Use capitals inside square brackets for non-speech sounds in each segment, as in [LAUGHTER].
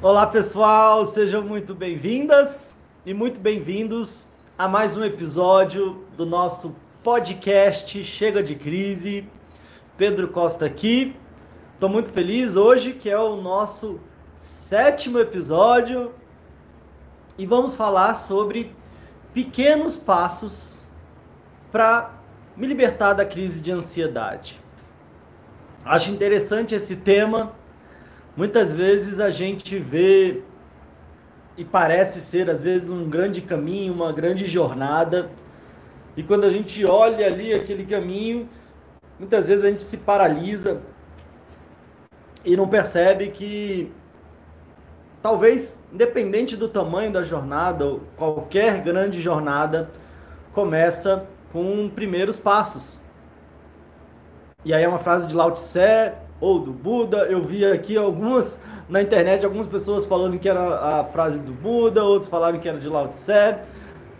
Olá, pessoal, sejam muito bem-vindas e muito bem-vindos a mais um episódio do nosso podcast Chega de Crise. Pedro Costa aqui. Estou muito feliz hoje, que é o nosso sétimo episódio, e vamos falar sobre pequenos passos para me libertar da crise de ansiedade. Acho interessante esse tema. Muitas vezes a gente vê e parece ser às vezes um grande caminho, uma grande jornada. E quando a gente olha ali aquele caminho, muitas vezes a gente se paralisa e não percebe que talvez independente do tamanho da jornada, qualquer grande jornada começa com primeiros passos. E aí é uma frase de Lao Tse ou do Buda. Eu vi aqui algumas na internet, algumas pessoas falando que era a frase do Buda, outros falaram que era de Lao Tse.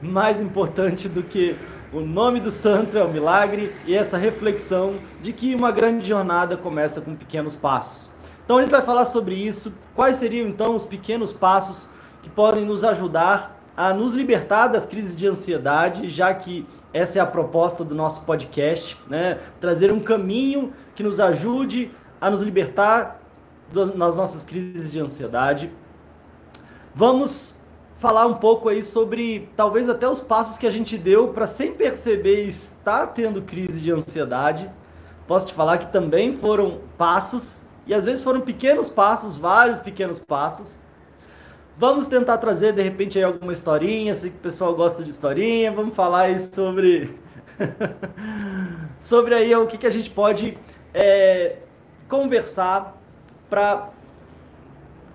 Mais importante do que o nome do santo é o milagre e essa reflexão de que uma grande jornada começa com pequenos passos. Então a gente vai falar sobre isso. Quais seriam então os pequenos passos que podem nos ajudar a nos libertar das crises de ansiedade, já que essa é a proposta do nosso podcast, né? Trazer um caminho que nos ajude a nos libertar das nossas crises de ansiedade. Vamos falar um pouco aí sobre talvez até os passos que a gente deu para sem perceber estar tendo crise de ansiedade. Posso te falar que também foram passos e às vezes foram pequenos passos, vários pequenos passos. Vamos tentar trazer de repente aí alguma historinha, sei que o pessoal gosta de historinha, vamos falar aí sobre [LAUGHS] sobre aí o que, que a gente pode é, conversar para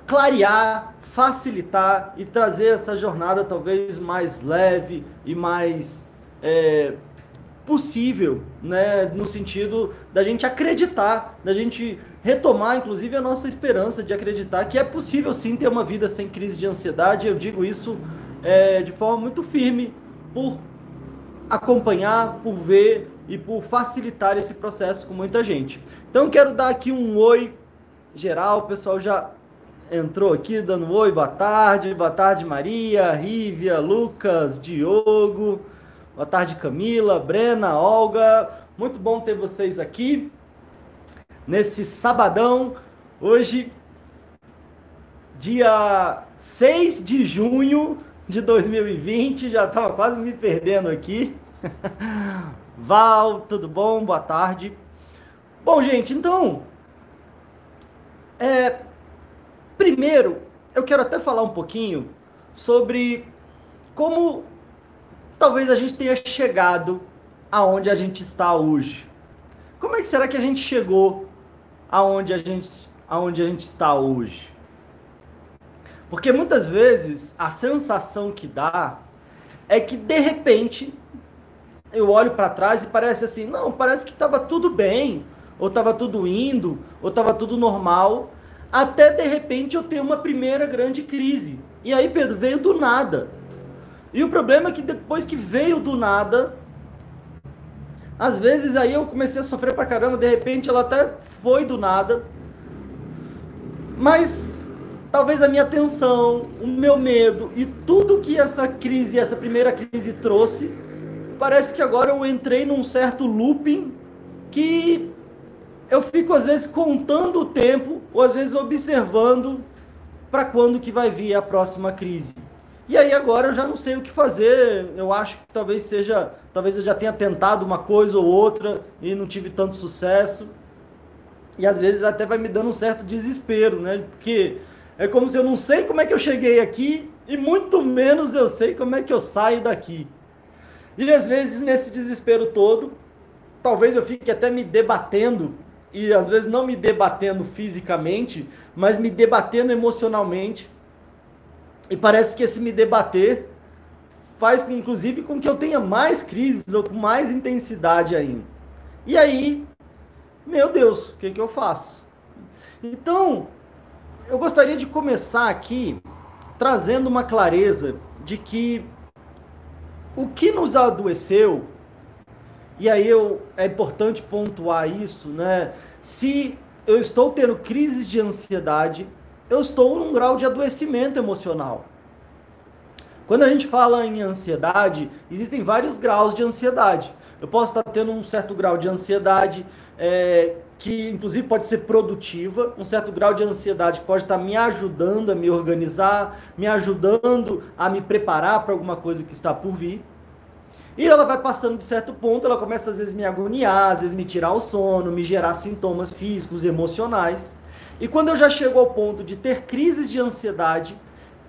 clarear, facilitar e trazer essa jornada talvez mais leve e mais é, possível, né? No sentido da gente acreditar, da gente retomar, inclusive, a nossa esperança de acreditar que é possível sim ter uma vida sem crise de ansiedade. Eu digo isso é, de forma muito firme, por acompanhar, por ver e por facilitar esse processo com muita gente. Então, quero dar aqui um oi geral, o pessoal já entrou aqui dando oi, boa tarde, boa tarde Maria, Rívia, Lucas, Diogo, boa tarde Camila, Brena, Olga, muito bom ter vocês aqui nesse sabadão, hoje, dia 6 de junho de 2020, já estava quase me perdendo aqui. [LAUGHS] Val, tudo bom? Boa tarde. Bom, gente, então, é, primeiro, eu quero até falar um pouquinho sobre como talvez a gente tenha chegado aonde a gente está hoje. Como é que será que a gente chegou aonde a gente, aonde a gente está hoje. Porque muitas vezes a sensação que dá é que de repente eu olho para trás e parece assim, não, parece que estava tudo bem, ou estava tudo indo, ou estava tudo normal, até de repente eu tenho uma primeira grande crise. E aí, Pedro, veio do nada. E o problema é que depois que veio do nada, às vezes aí eu comecei a sofrer pra caramba, de repente ela até foi do nada. Mas talvez a minha tensão, o meu medo e tudo que essa crise, essa primeira crise trouxe, parece que agora eu entrei num certo looping que eu fico às vezes contando o tempo ou às vezes observando para quando que vai vir a próxima crise. E aí agora eu já não sei o que fazer. Eu acho que talvez seja, talvez eu já tenha tentado uma coisa ou outra e não tive tanto sucesso. E às vezes até vai me dando um certo desespero, né? Porque é como se eu não sei como é que eu cheguei aqui e muito menos eu sei como é que eu saio daqui. E às vezes nesse desespero todo, talvez eu fique até me debatendo e às vezes não me debatendo fisicamente, mas me debatendo emocionalmente. E parece que esse me debater faz, inclusive, com que eu tenha mais crises ou com mais intensidade ainda. E aí, meu Deus, o que, que eu faço? Então, eu gostaria de começar aqui trazendo uma clareza de que o que nos adoeceu, e aí eu, é importante pontuar isso, né? Se eu estou tendo crises de ansiedade, eu estou num grau de adoecimento emocional. Quando a gente fala em ansiedade, existem vários graus de ansiedade. Eu posso estar tendo um certo grau de ansiedade é, que, inclusive, pode ser produtiva, um certo grau de ansiedade pode estar me ajudando a me organizar, me ajudando a me preparar para alguma coisa que está por vir. E ela vai passando de certo ponto, ela começa às vezes me agoniar, às vezes me tirar o sono, me gerar sintomas físicos, emocionais. E quando eu já chego ao ponto de ter crises de ansiedade,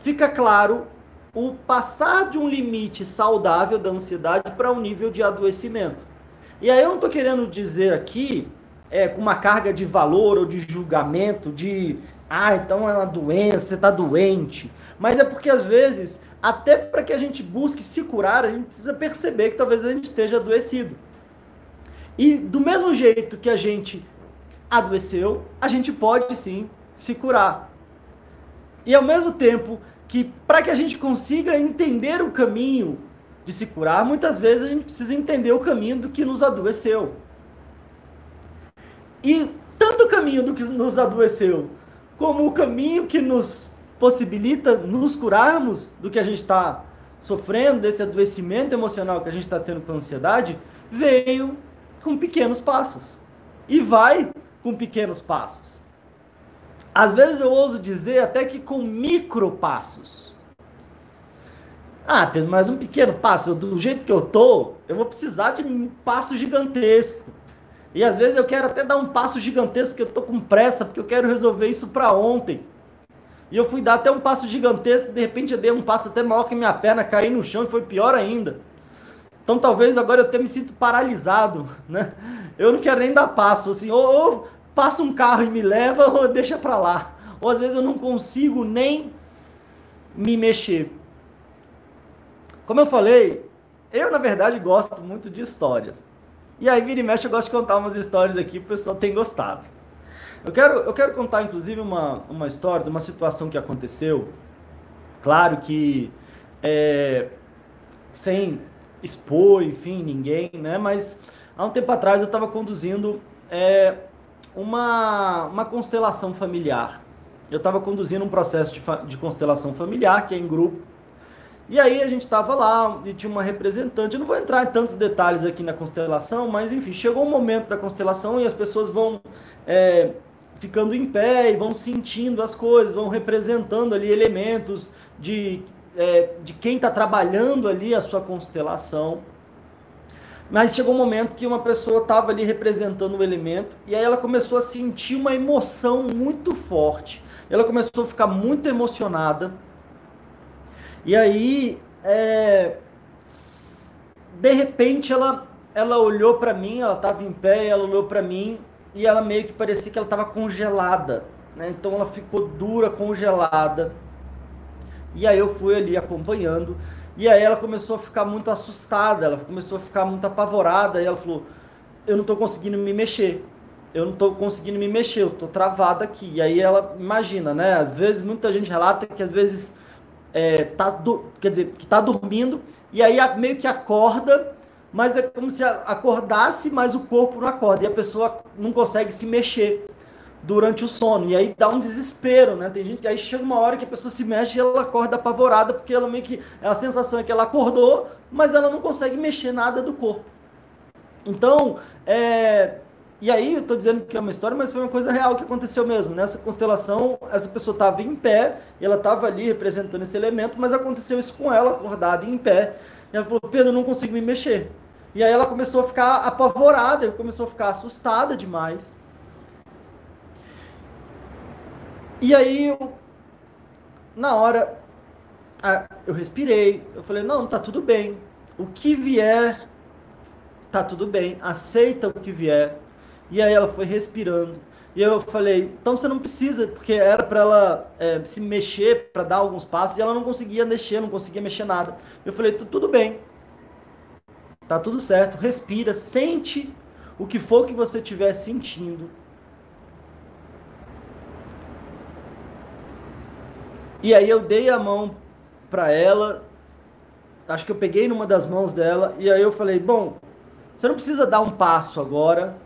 fica claro o passar de um limite saudável da ansiedade para um nível de adoecimento. E aí eu não estou querendo dizer aqui é, com uma carga de valor ou de julgamento, de ah, então é uma doença, você está doente. Mas é porque às vezes até para que a gente busque se curar, a gente precisa perceber que talvez a gente esteja adoecido. E do mesmo jeito que a gente adoeceu, a gente pode sim se curar. E ao mesmo tempo que para que a gente consiga entender o caminho de se curar, muitas vezes a gente precisa entender o caminho do que nos adoeceu. E tanto o caminho do que nos adoeceu, como o caminho que nos possibilita nos curarmos do que a gente está sofrendo, desse adoecimento emocional que a gente está tendo com ansiedade, veio com pequenos passos. E vai com pequenos passos. Às vezes eu ouso dizer até que com micro passos. Ah, Pedro, mas um pequeno passo, do jeito que eu tô, eu vou precisar de um passo gigantesco. E às vezes eu quero até dar um passo gigantesco porque eu tô com pressa, porque eu quero resolver isso para ontem. E eu fui dar até um passo gigantesco, de repente eu dei um passo até maior que minha perna, caí no chão e foi pior ainda. Então talvez agora eu até me sinto paralisado, [LAUGHS] né? Eu não quero nem dar passo, assim, ou, ou passa um carro e me leva, [LAUGHS] ou deixa pra lá. Ou às vezes eu não consigo nem me mexer. Como eu falei, eu na verdade gosto muito de histórias. E aí vira e mexe eu gosto de contar umas histórias aqui, o pessoal tem gostado. Eu quero, eu quero contar, inclusive, uma, uma história de uma situação que aconteceu. Claro que é, sem expor, enfim, ninguém, né? Mas há um tempo atrás eu estava conduzindo é, uma, uma constelação familiar. Eu estava conduzindo um processo de, de constelação familiar, que é em grupo. E aí a gente estava lá e tinha uma representante. Eu não vou entrar em tantos detalhes aqui na constelação, mas enfim, chegou um momento da constelação e as pessoas vão é, ficando em pé e vão sentindo as coisas, vão representando ali elementos de, é, de quem está trabalhando ali a sua constelação. Mas chegou um momento que uma pessoa estava ali representando o elemento e aí ela começou a sentir uma emoção muito forte. Ela começou a ficar muito emocionada. E aí, é, de repente, ela, ela olhou para mim, ela estava em pé, ela olhou para mim e ela meio que parecia que ela estava congelada, né? Então ela ficou dura, congelada. E aí eu fui ali acompanhando, e aí ela começou a ficar muito assustada, ela começou a ficar muito apavorada, e ela falou: "Eu não estou conseguindo me mexer. Eu não estou conseguindo me mexer, eu estou travada aqui". E aí ela imagina, né? Às vezes muita gente relata que às vezes é, tá do, quer dizer, que tá dormindo e aí meio que acorda mas é como se acordasse, mas o corpo não acorda e a pessoa não consegue se mexer durante o sono. E aí dá um desespero, né? Tem gente que aí chega uma hora que a pessoa se mexe e ela acorda apavorada, porque ela meio que. A sensação é que ela acordou, mas ela não consegue mexer nada do corpo. Então, é. E aí, eu tô dizendo que é uma história, mas foi uma coisa real que aconteceu mesmo. Nessa constelação, essa pessoa estava em pé, ela estava ali representando esse elemento, mas aconteceu isso com ela, acordada em pé. E ela falou: Pedro, eu não consigo me mexer. E aí ela começou a ficar apavorada, começou a ficar assustada demais. E aí, na hora, eu respirei, eu falei, não, tá tudo bem. O que vier, tá tudo bem. Aceita o que vier. E aí ela foi respirando. E eu falei, então você não precisa, porque era para ela é, se mexer, para dar alguns passos, e ela não conseguia mexer, não conseguia mexer nada. Eu falei, tudo bem, tá tudo certo, respira, sente o que for que você estiver sentindo. E aí eu dei a mão para ela, acho que eu peguei numa das mãos dela, e aí eu falei, bom, você não precisa dar um passo agora,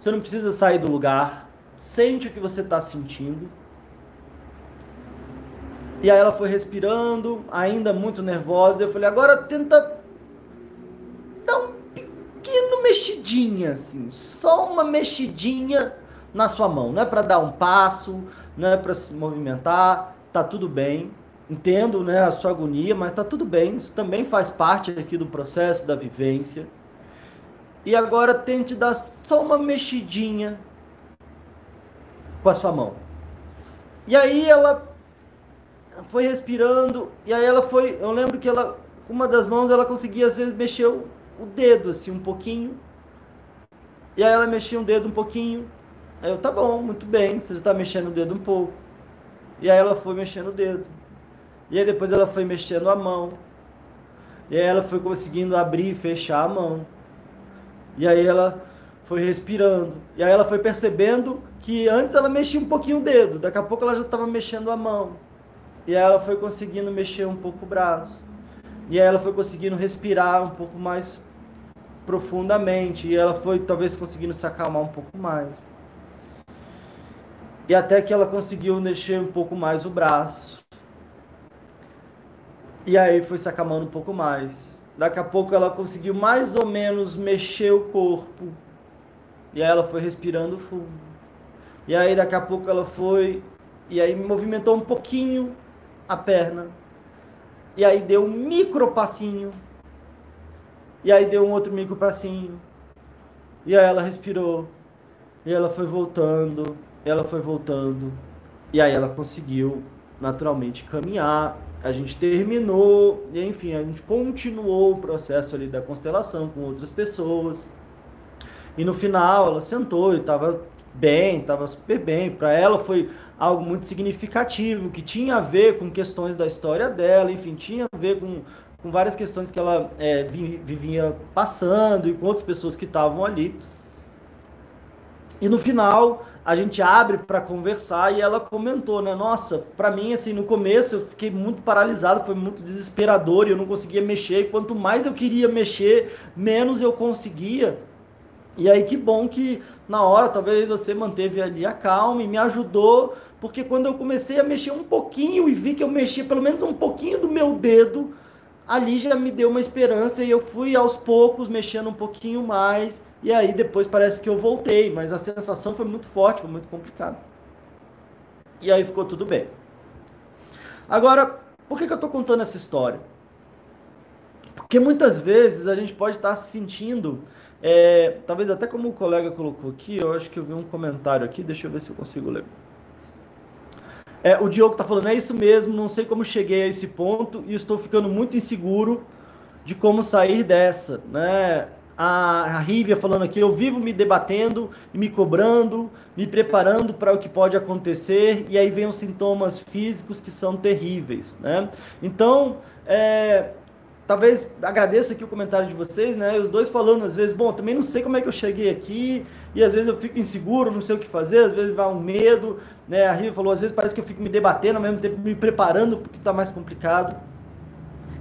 você não precisa sair do lugar, Sente o que você está sentindo. E aí ela foi respirando, ainda muito nervosa. Eu falei, agora tenta dar um pequeno mexidinha, assim, só uma mexidinha na sua mão. Não é para dar um passo, não é para se movimentar, tá tudo bem. Entendo, né, a sua agonia, mas tá tudo bem. Isso também faz parte aqui do processo da vivência. E agora tente dar só uma mexidinha com a sua mão. E aí ela foi respirando, e aí ela foi. Eu lembro que ela, com uma das mãos, ela conseguia às vezes mexer o, dedo assim um pouquinho. E aí ela mexia um dedo um pouquinho. Aí eu, tá bom, muito bem, você já tá mexendo o dedo um pouco. E aí ela foi mexendo o dedo. E aí depois ela foi mexendo a mão. E aí ela foi conseguindo abrir e fechar a mão. E aí ela foi respirando. E aí ela foi percebendo que antes ela mexia um pouquinho o dedo, daqui a pouco ela já estava mexendo a mão. E aí ela foi conseguindo mexer um pouco o braço. E aí ela foi conseguindo respirar um pouco mais profundamente. E ela foi talvez conseguindo se acalmar um pouco mais. E até que ela conseguiu mexer um pouco mais o braço. E aí foi se acalmando um pouco mais. Daqui a pouco ela conseguiu mais ou menos mexer o corpo. E aí ela foi respirando fundo. E aí daqui a pouco ela foi e aí movimentou um pouquinho a perna. E aí deu um micro passinho. E aí deu um outro micro passinho. E aí ela respirou. E ela foi voltando, ela foi voltando. E aí ela conseguiu naturalmente caminhar. A gente terminou, e enfim, a gente continuou o processo ali da constelação com outras pessoas. E no final ela sentou e estava bem, estava super bem. Para ela foi algo muito significativo, que tinha a ver com questões da história dela, enfim, tinha a ver com, com várias questões que ela é, vivia passando e com outras pessoas que estavam ali. E no final a gente abre para conversar e ela comentou, né? Nossa, para mim assim no começo eu fiquei muito paralisado, foi muito desesperador e eu não conseguia mexer. E quanto mais eu queria mexer, menos eu conseguia. E aí que bom que na hora talvez você manteve ali a calma e me ajudou, porque quando eu comecei a mexer um pouquinho e vi que eu mexia pelo menos um pouquinho do meu dedo, ali já me deu uma esperança e eu fui aos poucos mexendo um pouquinho mais. E aí depois parece que eu voltei, mas a sensação foi muito forte, foi muito complicado. E aí ficou tudo bem. Agora, por que, que eu estou contando essa história? Porque muitas vezes a gente pode estar se sentindo é, talvez até como o colega colocou aqui, eu acho que eu vi um comentário aqui, deixa eu ver se eu consigo ler. É, o Diogo está falando, é isso mesmo, não sei como cheguei a esse ponto e estou ficando muito inseguro de como sair dessa, né? A, a Rívia falando aqui, eu vivo me debatendo me cobrando, me preparando para o que pode acontecer, e aí vem os sintomas físicos que são terríveis, né? Então, é, talvez agradeço aqui o comentário de vocês, né? Os dois falando às vezes, bom, também não sei como é que eu cheguei aqui, e às vezes eu fico inseguro, não sei o que fazer, às vezes vai um medo, né? A Riva falou, às vezes parece que eu fico me debatendo, ao mesmo tempo me preparando porque está mais complicado.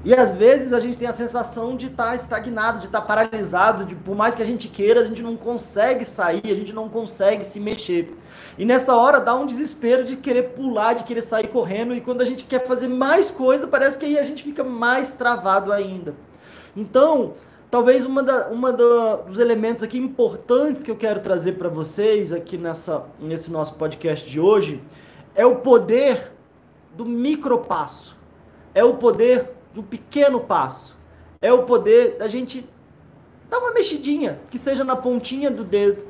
E às vezes a gente tem a sensação de estar tá estagnado, de estar tá paralisado, de por mais que a gente queira, a gente não consegue sair, a gente não consegue se mexer. E nessa hora dá um desespero de querer pular, de querer sair correndo, e quando a gente quer fazer mais coisa, parece que aí a gente fica mais travado ainda. Então, talvez uma, da, uma da, dos elementos aqui importantes que eu quero trazer para vocês aqui nessa, nesse nosso podcast de hoje é o poder do micropasso, é o poder do pequeno passo, é o poder da gente dar uma mexidinha, que seja na pontinha do dedo,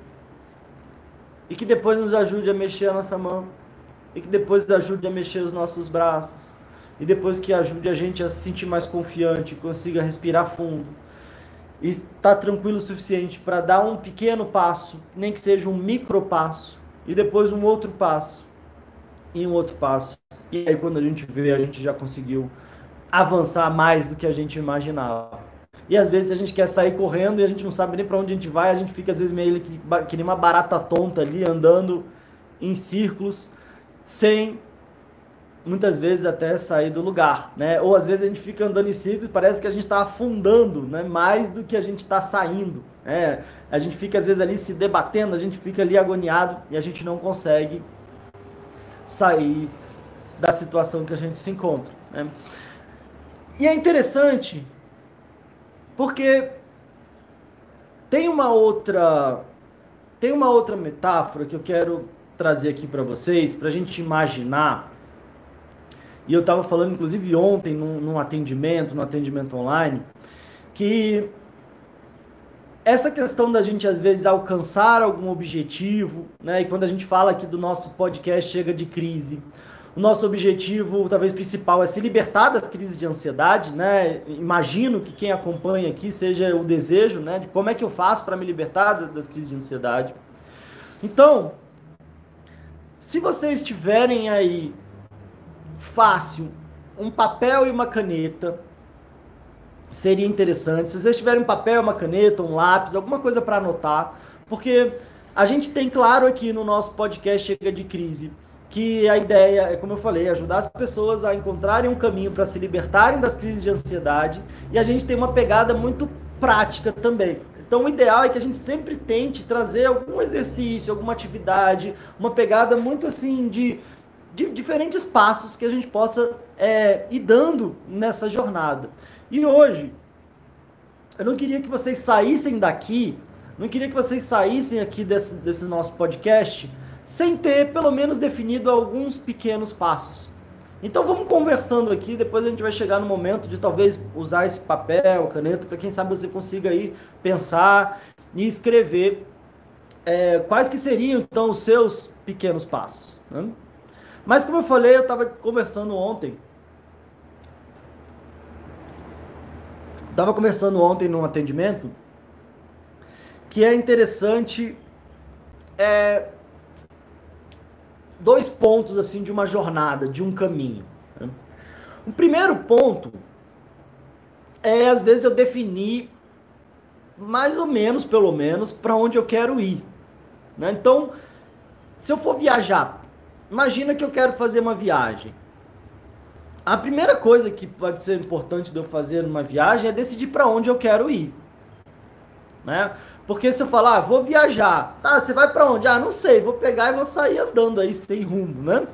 e que depois nos ajude a mexer a nossa mão, e que depois nos ajude a mexer os nossos braços, e depois que ajude a gente a se sentir mais confiante, consiga respirar fundo. está tranquilo o suficiente para dar um pequeno passo, nem que seja um micro passo, e depois um outro passo, e um outro passo. E aí, quando a gente vê, a gente já conseguiu avançar mais do que a gente imaginava. E às vezes a gente quer sair correndo e a gente não sabe nem para onde a gente vai, a gente fica às vezes meio que, que nem uma barata tonta ali, andando em círculos, sem muitas vezes até sair do lugar, né? Ou às vezes a gente fica andando em círculos, parece que a gente está afundando, né? Mais do que a gente está saindo, né? A gente fica às vezes ali se debatendo, a gente fica ali agoniado e a gente não consegue sair da situação que a gente se encontra, né? E é interessante porque tem uma outra tem uma outra metáfora que eu quero trazer aqui para vocês, para a gente imaginar e eu estava falando, inclusive, ontem, num, num atendimento, no atendimento online, que essa questão da gente às vezes alcançar algum objetivo, né? E quando a gente fala aqui do nosso podcast Chega de Crise, o nosso objetivo, talvez principal, é se libertar das crises de ansiedade, né? Imagino que quem acompanha aqui seja o desejo, né? De como é que eu faço para me libertar das crises de ansiedade. Então, se vocês tiverem aí fácil, um papel e uma caneta seria interessante. Se vocês tiverem um papel, uma caneta, um lápis, alguma coisa para anotar, porque a gente tem claro aqui no nosso podcast Chega de Crise que a ideia é, como eu falei, ajudar as pessoas a encontrarem um caminho para se libertarem das crises de ansiedade e a gente tem uma pegada muito prática também. Então, o ideal é que a gente sempre tente trazer algum exercício, alguma atividade, uma pegada muito assim de de diferentes passos que a gente possa é, ir dando nessa jornada. E hoje, eu não queria que vocês saíssem daqui, não queria que vocês saíssem aqui desse, desse nosso podcast sem ter pelo menos definido alguns pequenos passos. Então vamos conversando aqui, depois a gente vai chegar no momento de talvez usar esse papel, caneta, para quem sabe você consiga aí pensar e escrever é, quais que seriam então os seus pequenos passos. Né? Mas como eu falei, eu estava conversando ontem. Estava conversando ontem num atendimento que é interessante é, dois pontos assim de uma jornada, de um caminho. Né? O primeiro ponto é às vezes eu definir mais ou menos, pelo menos, para onde eu quero ir. Né? Então, se eu for viajar Imagina que eu quero fazer uma viagem. A primeira coisa que pode ser importante de eu fazer numa viagem é decidir para onde eu quero ir. Né? Porque se eu falar, ah, vou viajar, ah, você vai para onde? Ah, não sei, vou pegar e vou sair andando aí sem rumo, né?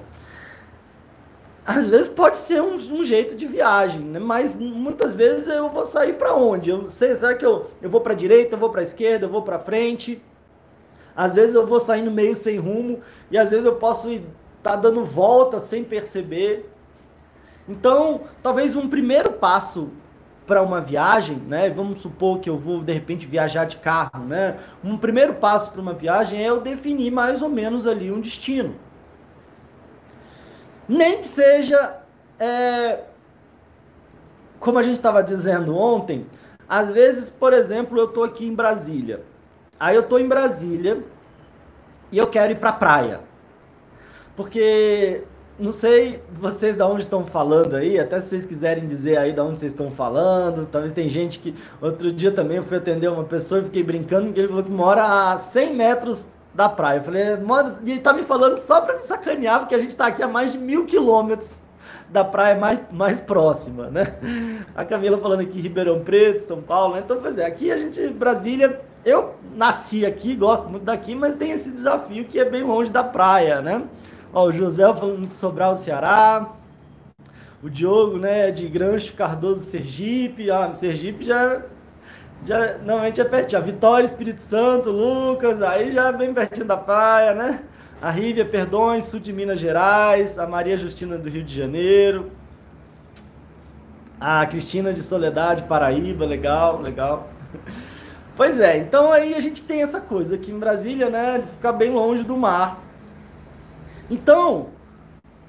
Às vezes pode ser um, um jeito de viagem, né? Mas muitas vezes eu vou sair para onde? Eu sei, será que eu, eu vou para direita, eu vou para esquerda, eu vou para frente? Às vezes eu vou saindo meio sem rumo e às vezes eu posso ir tá dando volta sem perceber. Então, talvez um primeiro passo para uma viagem, né? Vamos supor que eu vou de repente viajar de carro, né? Um primeiro passo para uma viagem é eu definir mais ou menos ali um destino. Nem que seja, é, como a gente estava dizendo ontem, às vezes, por exemplo, eu estou aqui em Brasília. Aí eu estou em Brasília e eu quero ir para a praia. Porque não sei vocês de onde estão falando aí, até se vocês quiserem dizer aí de onde vocês estão falando. Talvez tem gente que. Outro dia também eu fui atender uma pessoa e fiquei brincando, porque ele falou que mora a 100 metros da praia. Eu falei, mora. E ele tá me falando só para me sacanear, porque a gente tá aqui a mais de mil quilômetros da praia mais, mais próxima, né? A Camila falando aqui Ribeirão Preto, São Paulo, né? Então, pois é, aqui a gente, Brasília, eu nasci aqui, gosto muito daqui, mas tem esse desafio que é bem longe da praia, né? Ó, o José falando de Sobral, Ceará. O Diogo, né, de Grancho Cardoso, Sergipe. Ah, Sergipe já, já normalmente é pertinho. A Vitória, Espírito Santo, Lucas, aí já bem pertinho da praia, né? A Rívia Perdões, sul de Minas Gerais. A Maria Justina do Rio de Janeiro. A Cristina de Soledade, Paraíba, legal, legal. Pois é, então aí a gente tem essa coisa aqui em Brasília, né, de ficar bem longe do mar. Então,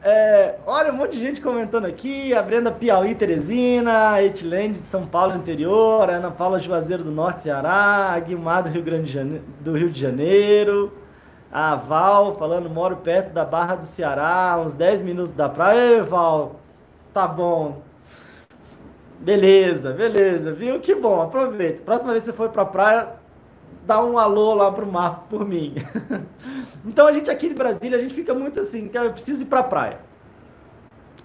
É, olha, um monte de gente comentando aqui. A Brenda Piauí, Teresina, a Etilene de São Paulo interior, Ana Paula Juazeiro do Norte, Ceará, a Guilmar do Rio, Grande do Rio de Janeiro, a Val falando, moro perto da Barra do Ceará, uns 10 minutos da praia. Ei, Val, tá bom. Beleza, beleza, viu? Que bom, aproveita. Próxima vez que você for pra praia, dá um alô lá pro mar por mim. [LAUGHS] então a gente aqui de Brasília, a gente fica muito assim, que eu preciso ir pra praia.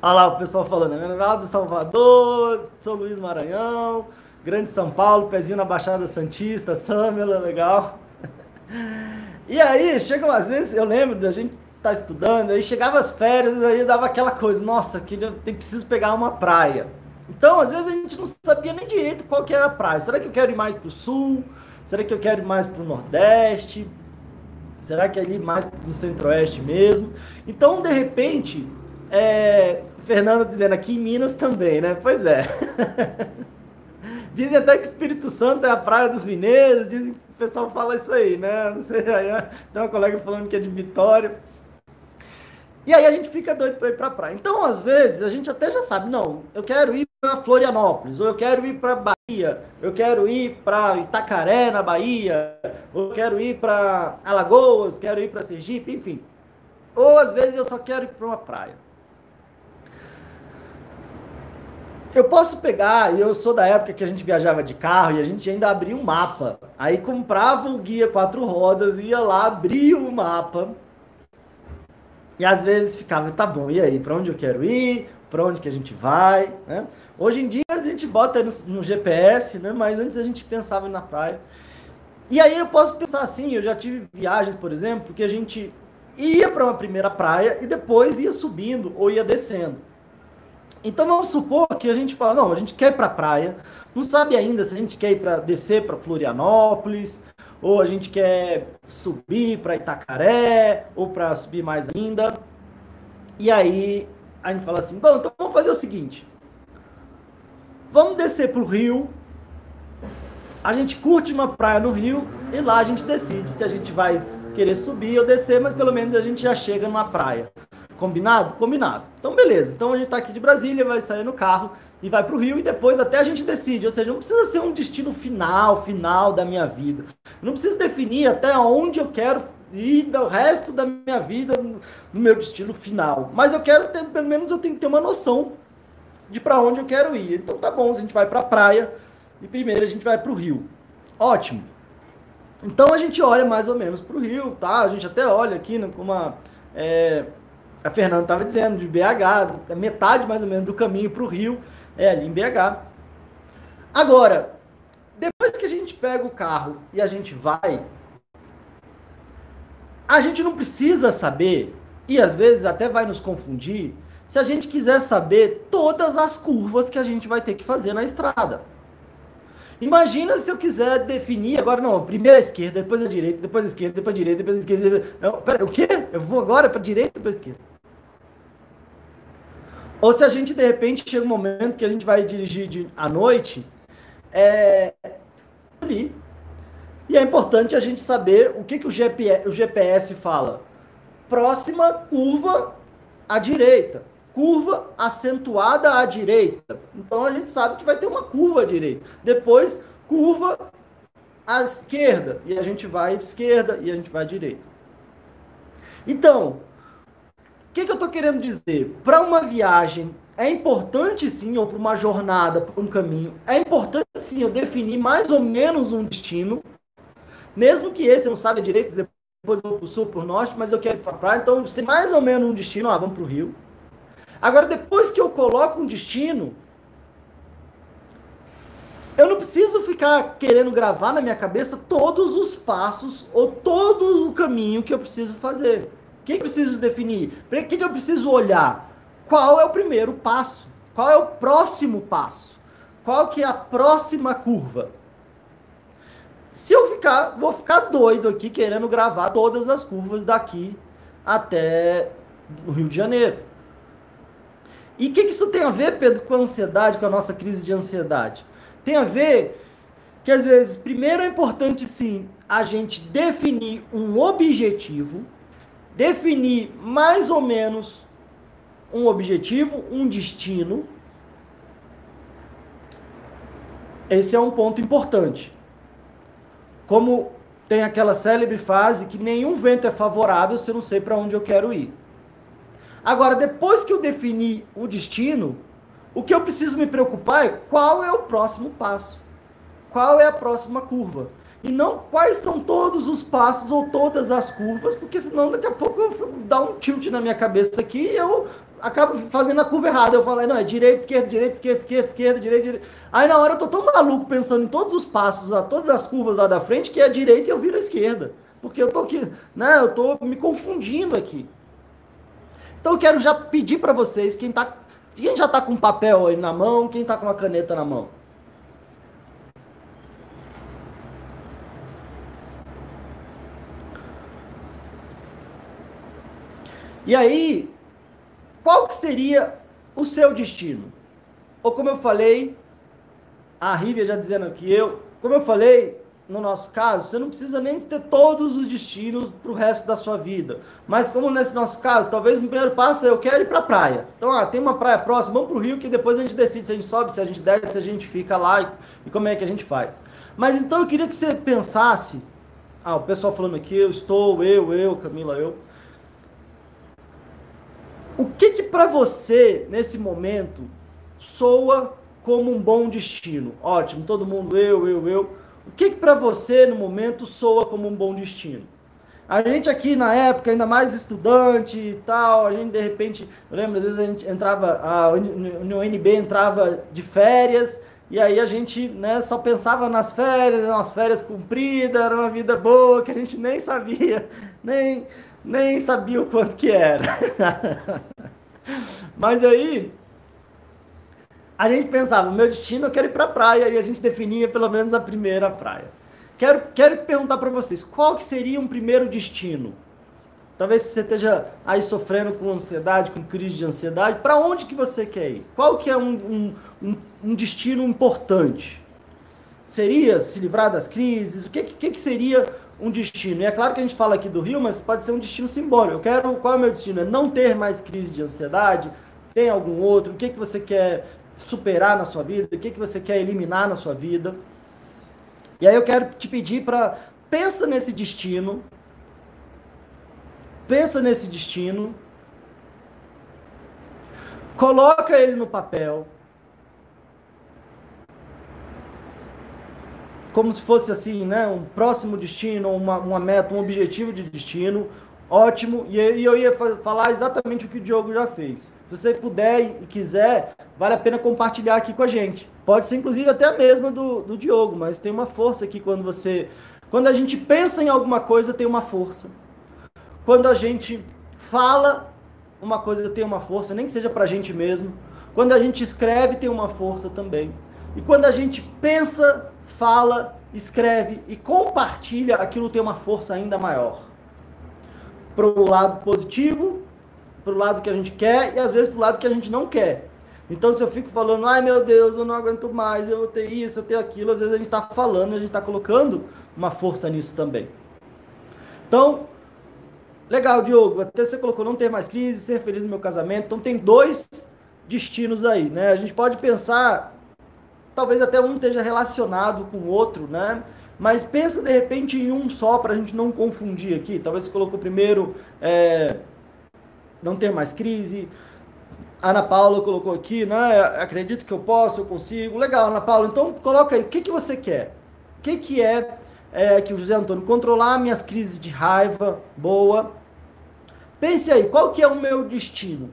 Olha lá o pessoal falando, né? do Salvador, São Luís Maranhão, Grande São Paulo, pezinho na Baixada Santista, Samela, legal. [LAUGHS] E aí, chegam às vezes, eu lembro da gente estar tá estudando, aí chegava as férias, aí dava aquela coisa, nossa, que eu preciso pegar uma praia. Então, às vezes a gente não sabia nem direito qual que era a praia. Será que eu quero ir mais para o sul? Será que eu quero ir mais para o Nordeste? Será que é ali mais do Centro-Oeste mesmo? Então, de repente, é... Fernando dizendo aqui em Minas também, né? Pois é. [LAUGHS] dizem até que Espírito Santo é a praia dos mineiros, dizem que o pessoal fala isso aí, né? Não sei, aí tem uma colega falando que é de Vitória. E aí a gente fica doido para ir para praia. Então, às vezes, a gente até já sabe, não, eu quero ir para Florianópolis, ou eu quero ir para Bahia, eu quero ir para Itacaré, na Bahia, ou eu quero ir para Alagoas, quero ir para Sergipe, enfim. Ou às vezes eu só quero ir para uma praia. Eu posso pegar, e eu sou da época que a gente viajava de carro e a gente ainda abria um mapa. Aí comprava o guia quatro rodas, ia lá, abria o mapa e às vezes ficava, tá bom, e aí, para onde eu quero ir? Para onde que a gente vai? Né? Hoje em dia a gente bota no, no, GPS, né? mas antes a gente pensava na praia. E aí eu posso pensar assim, eu já tive viagens, por exemplo, que a gente ia para uma primeira praia e depois ia subindo ou ia descendo. Então vamos supor que a gente fala, não, a gente quer ir para a praia, não sabe ainda se a gente quer ir para descer para Florianópolis, ou a gente quer subir para Itacaré, ou para subir mais ainda. E aí a gente fala assim: bom, então vamos fazer o seguinte: vamos descer para o rio, a gente curte uma praia no rio e lá a gente decide se a gente vai querer subir ou descer, mas pelo menos a gente já chega numa praia. Combinado? Combinado. Então, beleza. Então a gente está aqui de Brasília, vai sair no carro e vai para o Rio e depois até a gente decide. Ou seja, não precisa ser um destino final, final da minha vida. Não preciso definir até onde eu quero ir do resto da minha vida no, meu destino final. Mas eu quero ter, pelo menos eu tenho que ter uma noção de para onde eu quero ir. Então tá bom, a gente vai para a praia e primeiro a gente vai para o Rio. Ótimo. Então a gente olha mais ou menos para o Rio, tá? A gente até olha aqui né, com uma é, a Fernanda estava dizendo, de BH, metade mais ou menos do caminho para o Rio é ali em BH. Agora, depois que a gente pega o carro e a gente vai, a gente não precisa saber, e às vezes até vai nos confundir, se a gente quiser saber todas as curvas que a gente vai ter que fazer na estrada. Imagina se eu quiser definir agora, não, primeiro a esquerda, depois a direita, depois a esquerda, depois a direita, depois a esquerda. Não, pera, o quê? Eu vou agora para a direita, depois a esquerda. Ou se a gente, de repente, chega um momento que a gente vai dirigir de, à noite, é, ali. E é importante a gente saber o que, que o, GPS, o GPS fala. Próxima curva à direita. Curva acentuada à direita. Então a gente sabe que vai ter uma curva à direita. Depois, curva à esquerda. E a gente vai à esquerda e a gente vai à direita. Então, o que, que eu estou querendo dizer? Para uma viagem, é importante sim, ou para uma jornada, para um caminho, é importante sim eu definir mais ou menos um destino, mesmo que esse eu não saiba direito, depois eu vou para o sul, para o norte, mas eu quero ir para a praia, então se mais ou menos um destino, vamos para o Rio. Agora, depois que eu coloco um destino, eu não preciso ficar querendo gravar na minha cabeça todos os passos ou todo o caminho que eu preciso fazer que eu preciso definir? O que eu preciso olhar? Qual é o primeiro passo? Qual é o próximo passo? Qual que é a próxima curva? Se eu ficar, vou ficar doido aqui querendo gravar todas as curvas daqui até o Rio de Janeiro. E o que, que isso tem a ver, Pedro, com a ansiedade, com a nossa crise de ansiedade? Tem a ver que às vezes, primeiro é importante sim a gente definir um objetivo definir mais ou menos um objetivo, um destino. Esse é um ponto importante. Como tem aquela célebre frase que nenhum vento é favorável se eu não sei para onde eu quero ir. Agora, depois que eu defini o destino, o que eu preciso me preocupar é qual é o próximo passo. Qual é a próxima curva. E não quais são todos os passos ou todas as curvas, porque senão daqui a pouco eu dá um tilt na minha cabeça aqui e eu acabo fazendo a curva errada. Eu falo, não, é direita, esquerda, direita, esquerda, esquerda, esquerda, direita. Aí na hora eu tô tão maluco pensando em todos os passos, todas as curvas lá da frente, que é a direita e eu viro a esquerda. Porque eu tô aqui, né? Eu tô me confundindo aqui. Então eu quero já pedir para vocês, quem tá. Quem já tá com papel aí na mão, quem tá com uma caneta na mão? E aí, qual que seria o seu destino? Ou como eu falei, a Rívia já dizendo que eu, como eu falei, no nosso caso, você não precisa nem ter todos os destinos para o resto da sua vida. Mas como nesse nosso caso, talvez no primeiro passo eu quero ir para a praia. Então, ah, tem uma praia próxima, vamos para o Rio, que depois a gente decide se a gente sobe, se a gente desce, se a gente fica lá e, e como é que a gente faz. Mas então eu queria que você pensasse, ah, o pessoal falando aqui, eu estou, eu, eu, Camila, eu. O que que para você, nesse momento, soa como um bom destino? Ótimo, todo mundo, eu, eu, eu. O que que para você, no momento, soa como um bom destino? A gente aqui na época, ainda mais estudante e tal, a gente de repente, eu lembro, às vezes a gente entrava, a, UNB entrava de férias, e aí a gente né, só pensava nas férias, nas férias cumpridas, era uma vida boa que a gente nem sabia, [LAUGHS] nem, nem sabia o quanto que era. [LAUGHS] Mas aí a gente pensava, meu destino eu quero ir para a praia e a gente definia pelo menos a primeira praia. Quero, quero perguntar para vocês, qual que seria um primeiro destino? Talvez você esteja aí sofrendo com ansiedade, com crise de ansiedade, para onde que você quer ir? Qual que é um, um, um, um destino importante? Seria se livrar das crises? O que, que, que seria um destino. E é claro que a gente fala aqui do Rio, mas pode ser um destino simbólico. Eu quero, qual é o meu destino? É não ter mais crise de ansiedade? Tem algum outro? O que, que você quer superar na sua vida? O que, que você quer eliminar na sua vida? E aí eu quero te pedir para pensa nesse destino. Pensa nesse destino. Coloca ele no papel. Como se fosse assim, né, um próximo destino, uma, uma meta, um objetivo de destino, ótimo. E, e eu ia falar exatamente o que o Diogo já fez. Se você puder e quiser, vale a pena compartilhar aqui com a gente. Pode ser inclusive até a mesma do, do Diogo, mas tem uma força aqui quando você. Quando a gente pensa em alguma coisa, tem uma força. Quando a gente fala uma coisa, tem uma força, nem que seja pra gente mesmo. Quando a gente escreve, tem uma força também. E quando a gente pensa fala, escreve e compartilha, aquilo tem uma força ainda maior. Para o lado positivo, para o lado que a gente quer e às vezes para o lado que a gente não quer. Então, se eu fico falando, ai meu Deus, eu não aguento mais, eu tenho isso, eu tenho aquilo, às vezes a gente está falando, a gente está colocando uma força nisso também. Então, legal, Diogo, até você colocou não ter mais crise, ser feliz no meu casamento. Então, tem dois destinos aí, né? A gente pode pensar talvez até um esteja relacionado com o outro, né? Mas pensa de repente em um só para a gente não confundir aqui. Talvez você colocou primeiro é, não ter mais crise. Ana Paula colocou aqui, né? Acredito que eu posso, eu consigo. Legal, Ana Paula. Então coloca aí, o que, que você quer? O que, que é, é que o José Antônio controlar minhas crises de raiva, boa. Pense aí, qual que é o meu destino?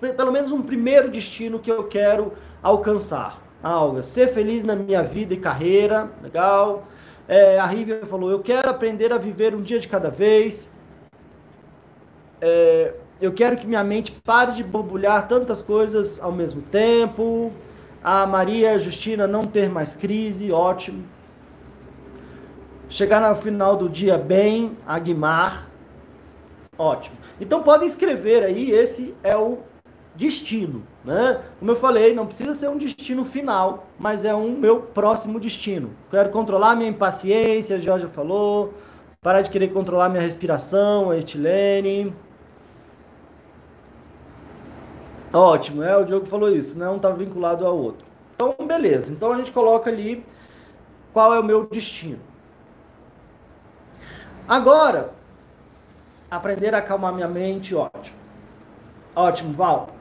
Pelo menos um primeiro destino que eu quero alcançar. Alga, ser feliz na minha vida e carreira, legal. É, a Rívia falou, eu quero aprender a viver um dia de cada vez. É, eu quero que minha mente pare de borbulhar tantas coisas ao mesmo tempo. A Maria Justina não ter mais crise, ótimo. Chegar no final do dia bem, Aguimar, ótimo. Então podem escrever aí, esse é o destino. Né? Como eu falei, não precisa ser um destino final, mas é um meu próximo destino. Quero controlar minha impaciência, a Jorge falou. Parar de querer controlar minha respiração, a Etilene. Ótimo, é, o Diogo falou isso, né? Um tá vinculado ao outro. Então, beleza. Então a gente coloca ali qual é o meu destino. Agora, aprender a acalmar minha mente, ótimo. Ótimo, Val.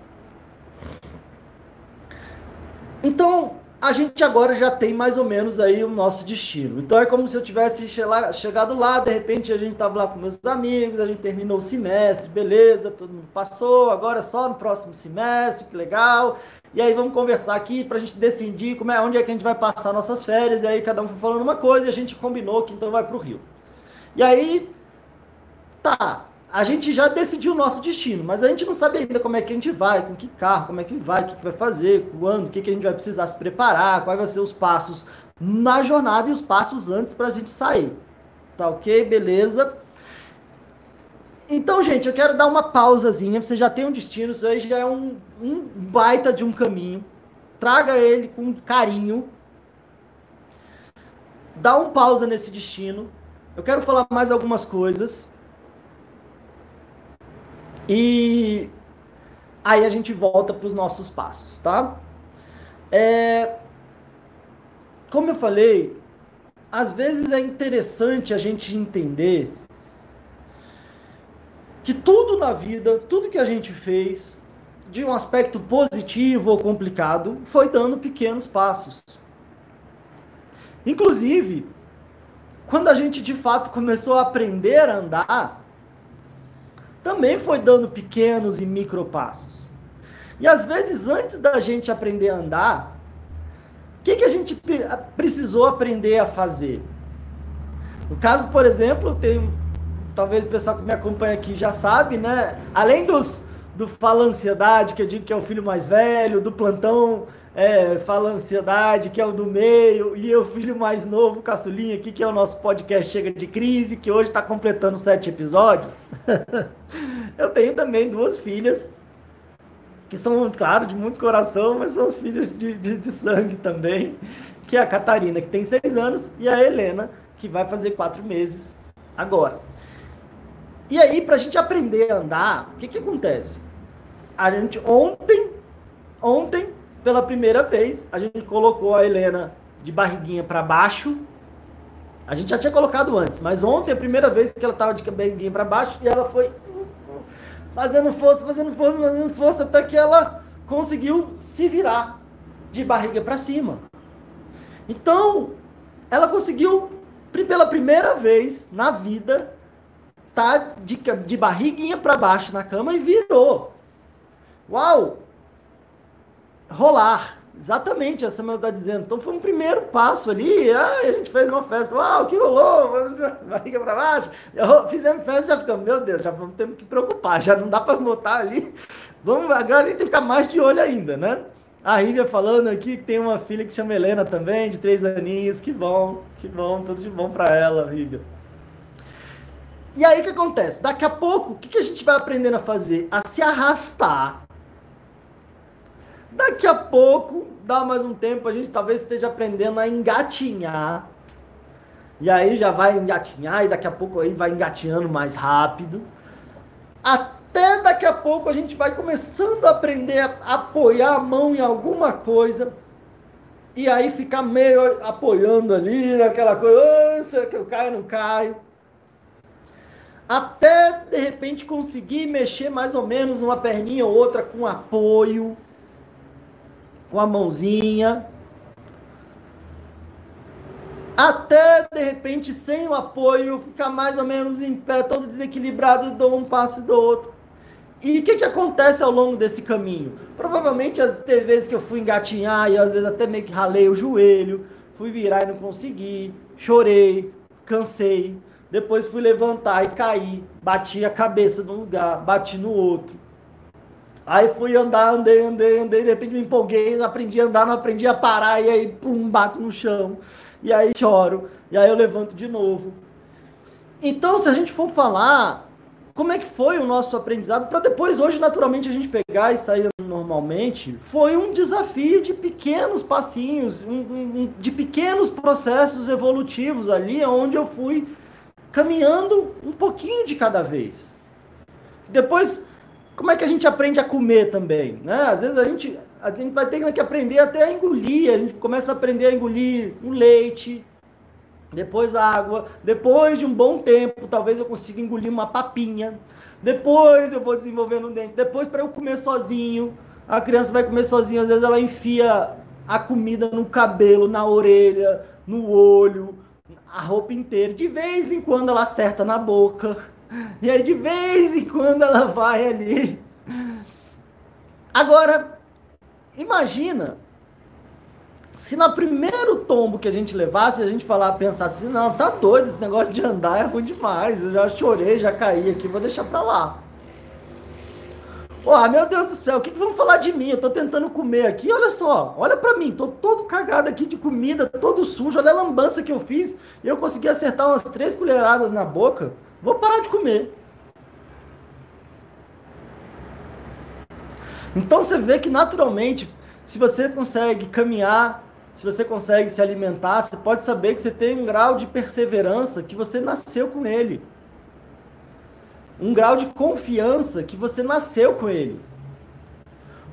Então, a gente agora já tem mais ou menos aí o nosso destino. Então é como se eu tivesse chegado lá, de repente a gente estava lá com meus amigos, a gente terminou o semestre, beleza, todo mundo passou, agora é só no próximo semestre, que legal. E aí vamos conversar aqui para a gente decidir como é, onde é que a gente vai passar nossas férias. E aí cada um foi falando uma coisa e a gente combinou que então vai para o Rio. E aí, tá, a gente já decidiu o nosso destino, mas a gente não sabe ainda como é que a gente vai, com que carro, como é que vai, o que, que vai fazer, quando, o que, que a gente vai precisar se preparar, quais vão ser os passos na jornada e os passos antes para a gente sair. Tá ok? Beleza. Então, gente, eu quero dar uma pausazinha. Você já tem um destino, isso aí já é um, um baita de um caminho. Traga ele com carinho. Dá um pausa nesse destino. Eu quero falar mais algumas coisas. E aí a gente volta para os nossos passos, tá? É, como eu falei, às vezes é interessante a gente entender que tudo na vida, tudo que a gente fez, de um aspecto positivo ou complicado, foi dando pequenos passos. Inclusive, quando a gente de fato começou a aprender a andar, também foi dando pequenos e micro passos. E às vezes, antes da gente aprender a andar, o que, que a gente precisou aprender a fazer? No caso, por exemplo, tem talvez o pessoal que me acompanha aqui já sabe, né? Além dos do Fala Ansiedade, que eu digo que é o filho mais velho, do plantão é, Fala Ansiedade, que é o do meio, e o filho mais novo, Caçulinha, aqui, que é o nosso podcast Chega de Crise, que hoje está completando sete episódios. [LAUGHS] eu tenho também duas filhas, que são, claro, de muito coração, mas são as filhas de, de, de sangue também, que é a Catarina, que tem seis anos, e a Helena, que vai fazer quatro meses agora. E aí, para a gente aprender a andar, o que, que acontece? A gente, ontem, ontem, pela primeira vez, a gente colocou a Helena de barriguinha para baixo. A gente já tinha colocado antes, mas ontem é a primeira vez que ela estava de barriguinha para baixo e ela foi fazendo força, fazendo força, fazendo força, até que ela conseguiu se virar de barriga para cima. Então, ela conseguiu, pela primeira vez na vida, tá de, de barriguinha para baixo na cama e virou. Uau! Rolar. Exatamente, a Samela está dizendo. Então foi um primeiro passo ali. Ah, a gente fez uma festa. Uau, que rolou? Barriga para baixo. Fizemos festa já ficamos, meu Deus, já vamos ter que preocupar. Já não dá para notar ali. Vamos, agora a gente tem que ficar mais de olho ainda, né? A Rívia falando aqui que tem uma filha que chama Helena também, de três aninhos. Que bom, que bom, tudo de bom para ela, Rívia. E aí o que acontece? Daqui a pouco, o que, que a gente vai aprendendo a fazer? A se arrastar Daqui a pouco, dá mais um tempo, a gente talvez esteja aprendendo a engatinhar. E aí já vai engatinhar e daqui a pouco aí vai engatinhando mais rápido. Até daqui a pouco a gente vai começando a aprender a apoiar a mão em alguma coisa. E aí ficar meio apoiando ali naquela coisa, oh, será que eu caio ou não caio? Até de repente conseguir mexer mais ou menos uma perninha ou outra com apoio com a mãozinha, até de repente sem o apoio, ficar mais ou menos em pé, todo desequilibrado, dou um passo e do outro. E o que, que acontece ao longo desse caminho? Provavelmente as vezes que eu fui engatinhar e às vezes até meio que ralei o joelho, fui virar e não consegui, chorei, cansei, depois fui levantar e caí, bati a cabeça num lugar, bati no outro. Aí fui andar, andei, andei, andei, de repente me empolguei, aprendi a andar, não aprendi a parar, e aí pum, bato no chão, e aí choro, e aí eu levanto de novo. Então, se a gente for falar como é que foi o nosso aprendizado, para depois hoje naturalmente a gente pegar e sair normalmente, foi um desafio de pequenos passinhos, um, um, de pequenos processos evolutivos ali, onde eu fui caminhando um pouquinho de cada vez. Depois como é que a gente aprende a comer também, né? Às vezes a gente, a gente vai ter que aprender até a engolir, a gente começa a aprender a engolir o leite, depois água, depois de um bom tempo, talvez eu consiga engolir uma papinha, depois eu vou desenvolvendo um dente, depois para eu comer sozinho, a criança vai comer sozinha, às vezes ela enfia a comida no cabelo, na orelha, no olho, a roupa inteira, de vez em quando ela acerta na boca, e aí de vez em quando ela vai ali. Agora, imagina se no primeiro tombo que a gente levasse, a gente falar, pensasse assim, não, tá doido, esse negócio de andar é ruim demais, eu já chorei, já caí aqui, vou deixar pra lá. Ó, meu Deus do céu, o que, que vão falar de mim? Eu tô tentando comer aqui, olha só, olha pra mim, tô todo cagado aqui de comida, todo sujo, olha a lambança que eu fiz, e eu consegui acertar umas três colheradas na boca. Vou parar de comer. Então você vê que naturalmente, se você consegue caminhar, se você consegue se alimentar, você pode saber que você tem um grau de perseverança que você nasceu com ele. Um grau de confiança que você nasceu com ele.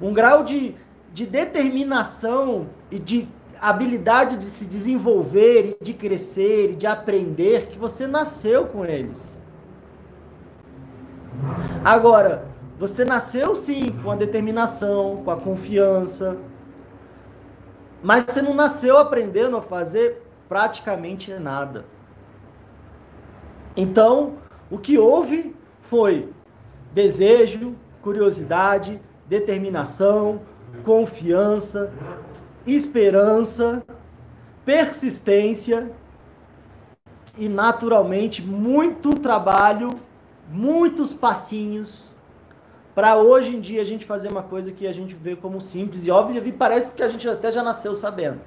Um grau de, de determinação e de habilidade de se desenvolver, de crescer, de aprender, que você nasceu com eles. Agora, você nasceu sim com a determinação, com a confiança, mas você não nasceu aprendendo a fazer praticamente nada. Então, o que houve foi desejo, curiosidade, determinação, confiança, esperança, persistência e, naturalmente, muito trabalho, muitos passinhos para hoje em dia a gente fazer uma coisa que a gente vê como simples e óbvia e parece que a gente até já nasceu sabendo.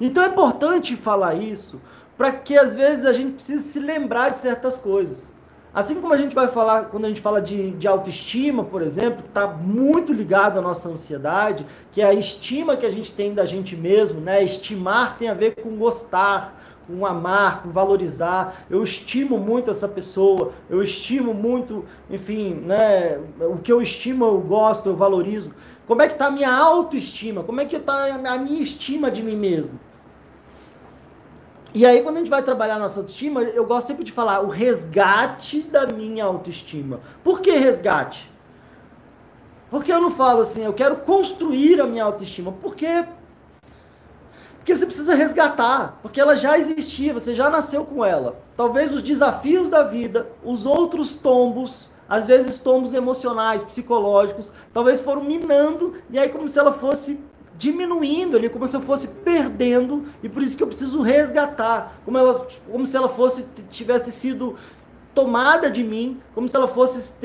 Então é importante falar isso para que às vezes a gente precise se lembrar de certas coisas. Assim como a gente vai falar, quando a gente fala de, de autoestima, por exemplo, está muito ligado à nossa ansiedade, que é a estima que a gente tem da gente mesmo, né? Estimar tem a ver com gostar, com amar, com valorizar. Eu estimo muito essa pessoa, eu estimo muito, enfim, né? O que eu estimo, eu gosto, eu valorizo. Como é que está a minha autoestima? Como é que está a minha estima de mim mesmo? E aí, quando a gente vai trabalhar nossa autoestima, eu gosto sempre de falar o resgate da minha autoestima. Por que resgate? Porque eu não falo assim, eu quero construir a minha autoestima. Porque porque você precisa resgatar, porque ela já existia, você já nasceu com ela. Talvez os desafios da vida, os outros tombos, às vezes tombos emocionais, psicológicos, talvez foram minando, e aí como se ela fosse diminuindo ali, como se eu fosse perdendo, e por isso que eu preciso resgatar, como, ela, como se ela fosse tivesse sido tomada de mim, como se ela fosse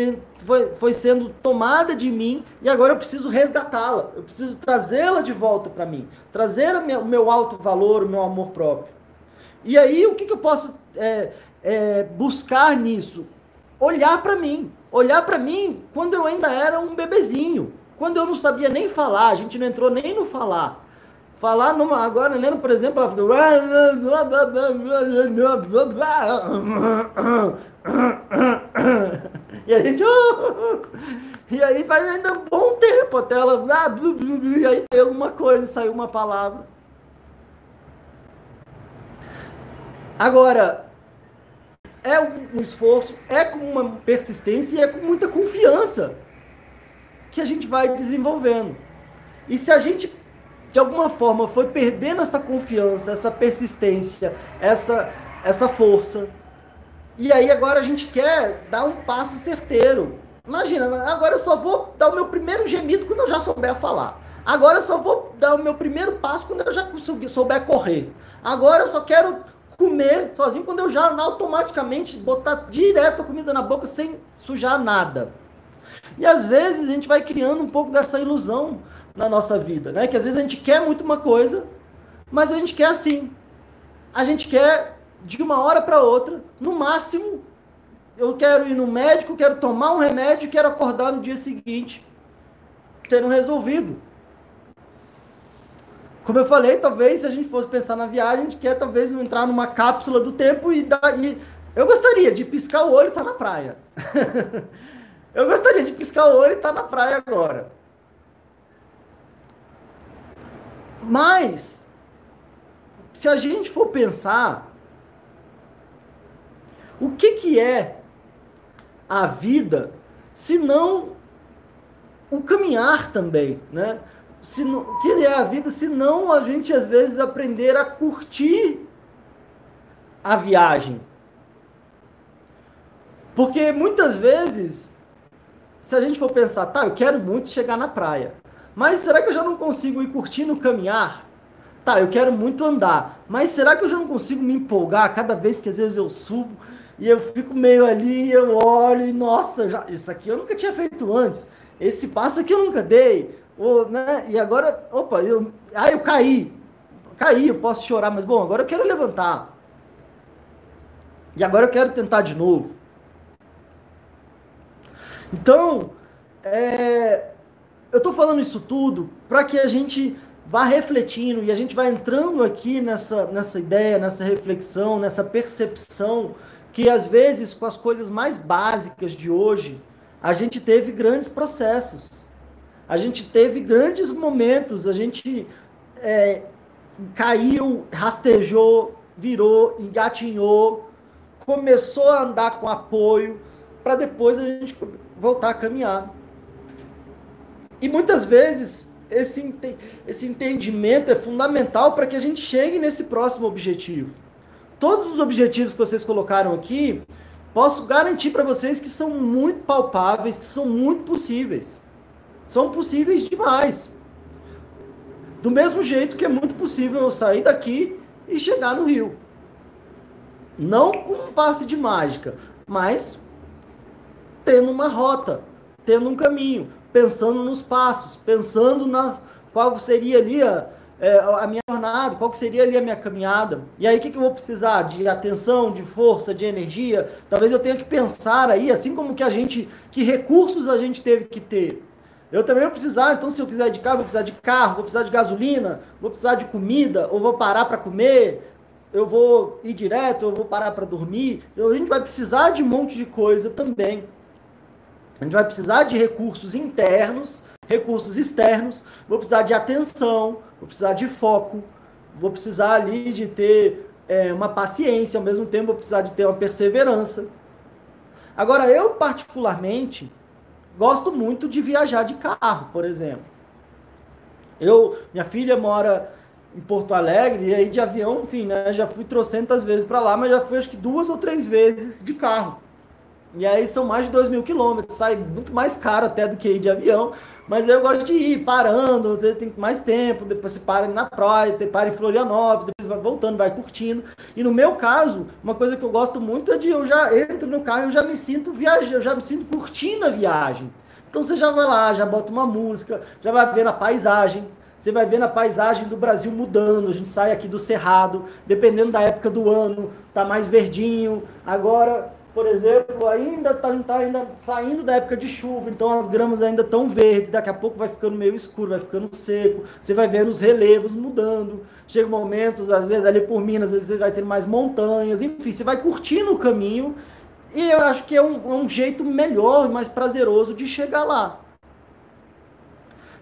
foi, foi sendo tomada de mim, e agora eu preciso resgatá-la, eu preciso trazê-la de volta para mim, trazer o meu alto valor, o meu amor próprio. E aí, o que, que eu posso é, é, buscar nisso? Olhar para mim, olhar para mim quando eu ainda era um bebezinho, quando eu não sabia nem falar, a gente não entrou nem no falar. Falar numa, agora, lendo, por exemplo, ela fica. [LAUGHS] E a gente. [LAUGHS] E aí faz ainda um bom tempo até ela. E aí tem alguma coisa, saiu uma palavra. Agora, é um esforço, é com uma persistência e é com muita confiança que a gente vai desenvolvendo. E se a gente, de alguma forma, foi perdendo essa confiança, essa persistência, essa, essa força, e aí agora a gente quer dar um passo certeiro. Imagina, agora eu só vou dar o meu primeiro gemido quando eu já souber falar. Agora eu só vou dar o meu primeiro passo quando eu já souber correr. Agora eu só quero comer sozinho quando eu já automaticamente botar direto a comida na boca sem sujar nada. E às vezes a gente vai criando um pouco dessa ilusão na nossa vida, né? Que às vezes a gente quer muito uma coisa, mas a gente quer assim. A gente quer de uma hora para outra, no máximo, eu quero ir no médico, quero tomar um remédio, quero acordar no dia seguinte tendo resolvido. Como eu falei, talvez se a gente fosse pensar na viagem, a gente quer talvez entrar numa cápsula do tempo e daí eu gostaria de piscar o olho e estar na praia. [LAUGHS] Eu gostaria de piscar o olho e estar tá na praia agora. Mas, se a gente for pensar, o que, que é a vida se não o caminhar também, né? Se não, o que é a vida se não a gente às vezes aprender a curtir a viagem? Porque muitas vezes, se a gente for pensar, tá, eu quero muito chegar na praia, mas será que eu já não consigo ir curtindo caminhar? Tá, eu quero muito andar, mas será que eu já não consigo me empolgar cada vez que às vezes eu subo e eu fico meio ali, eu olho e nossa, já, isso aqui eu nunca tinha feito antes. Esse passo aqui eu nunca dei. Ou, né? E agora, opa, eu, ah, eu caí. Caí, eu posso chorar, mas bom, agora eu quero levantar. E agora eu quero tentar de novo. Então, é, eu estou falando isso tudo para que a gente vá refletindo e a gente vai entrando aqui nessa, nessa ideia, nessa reflexão, nessa percepção que às vezes com as coisas mais básicas de hoje a gente teve grandes processos, a gente teve grandes momentos, a gente é, caiu, rastejou, virou, engatinhou, começou a andar com apoio, para depois a gente voltar a caminhar. E muitas vezes esse, esse entendimento é fundamental para que a gente chegue nesse próximo objetivo. Todos os objetivos que vocês colocaram aqui, posso garantir para vocês que são muito palpáveis, que são muito possíveis. São possíveis demais. Do mesmo jeito que é muito possível eu sair daqui e chegar no Rio. Não com um passe de mágica, mas tendo uma rota, tendo um caminho, pensando nos passos, pensando na qual seria ali a, é, a minha jornada, qual seria ali a minha caminhada. E aí, o que, que eu vou precisar? De atenção, de força, de energia? Talvez eu tenha que pensar aí, assim como que a gente, que recursos a gente teve que ter. Eu também vou precisar, então, se eu quiser de carro, vou precisar de carro, vou precisar de gasolina, vou precisar de comida, ou vou parar para comer, eu vou ir direto, eu vou parar para dormir. Então, a gente vai precisar de um monte de coisa também. A gente vai precisar de recursos internos, recursos externos, vou precisar de atenção, vou precisar de foco, vou precisar ali de ter é, uma paciência, ao mesmo tempo vou precisar de ter uma perseverança. Agora, eu particularmente gosto muito de viajar de carro, por exemplo. Eu, minha filha mora em Porto Alegre e aí de avião, enfim, né, já fui trocentas vezes para lá, mas já fui acho que duas ou três vezes de carro. E aí são mais de 2 mil quilômetros, sai muito mais caro até do que ir de avião. Mas eu gosto de ir parando, você tem mais tempo, depois você para na praia, você para em Florianópolis, depois vai voltando, vai curtindo. E no meu caso, uma coisa que eu gosto muito é de eu já entro no carro, eu já me sinto viajando, eu já me sinto curtindo a viagem. Então você já vai lá, já bota uma música, já vai vendo a paisagem, você vai vendo a paisagem do Brasil mudando. A gente sai aqui do Cerrado, dependendo da época do ano, tá mais verdinho. Agora por exemplo, ainda está tá ainda saindo da época de chuva, então as gramas ainda estão verdes, daqui a pouco vai ficando meio escuro, vai ficando seco, você vai vendo os relevos mudando. Chega momentos, às vezes ali por Minas, às vezes você vai ter mais montanhas, enfim, você vai curtindo o caminho e eu acho que é um, é um jeito melhor mais prazeroso de chegar lá.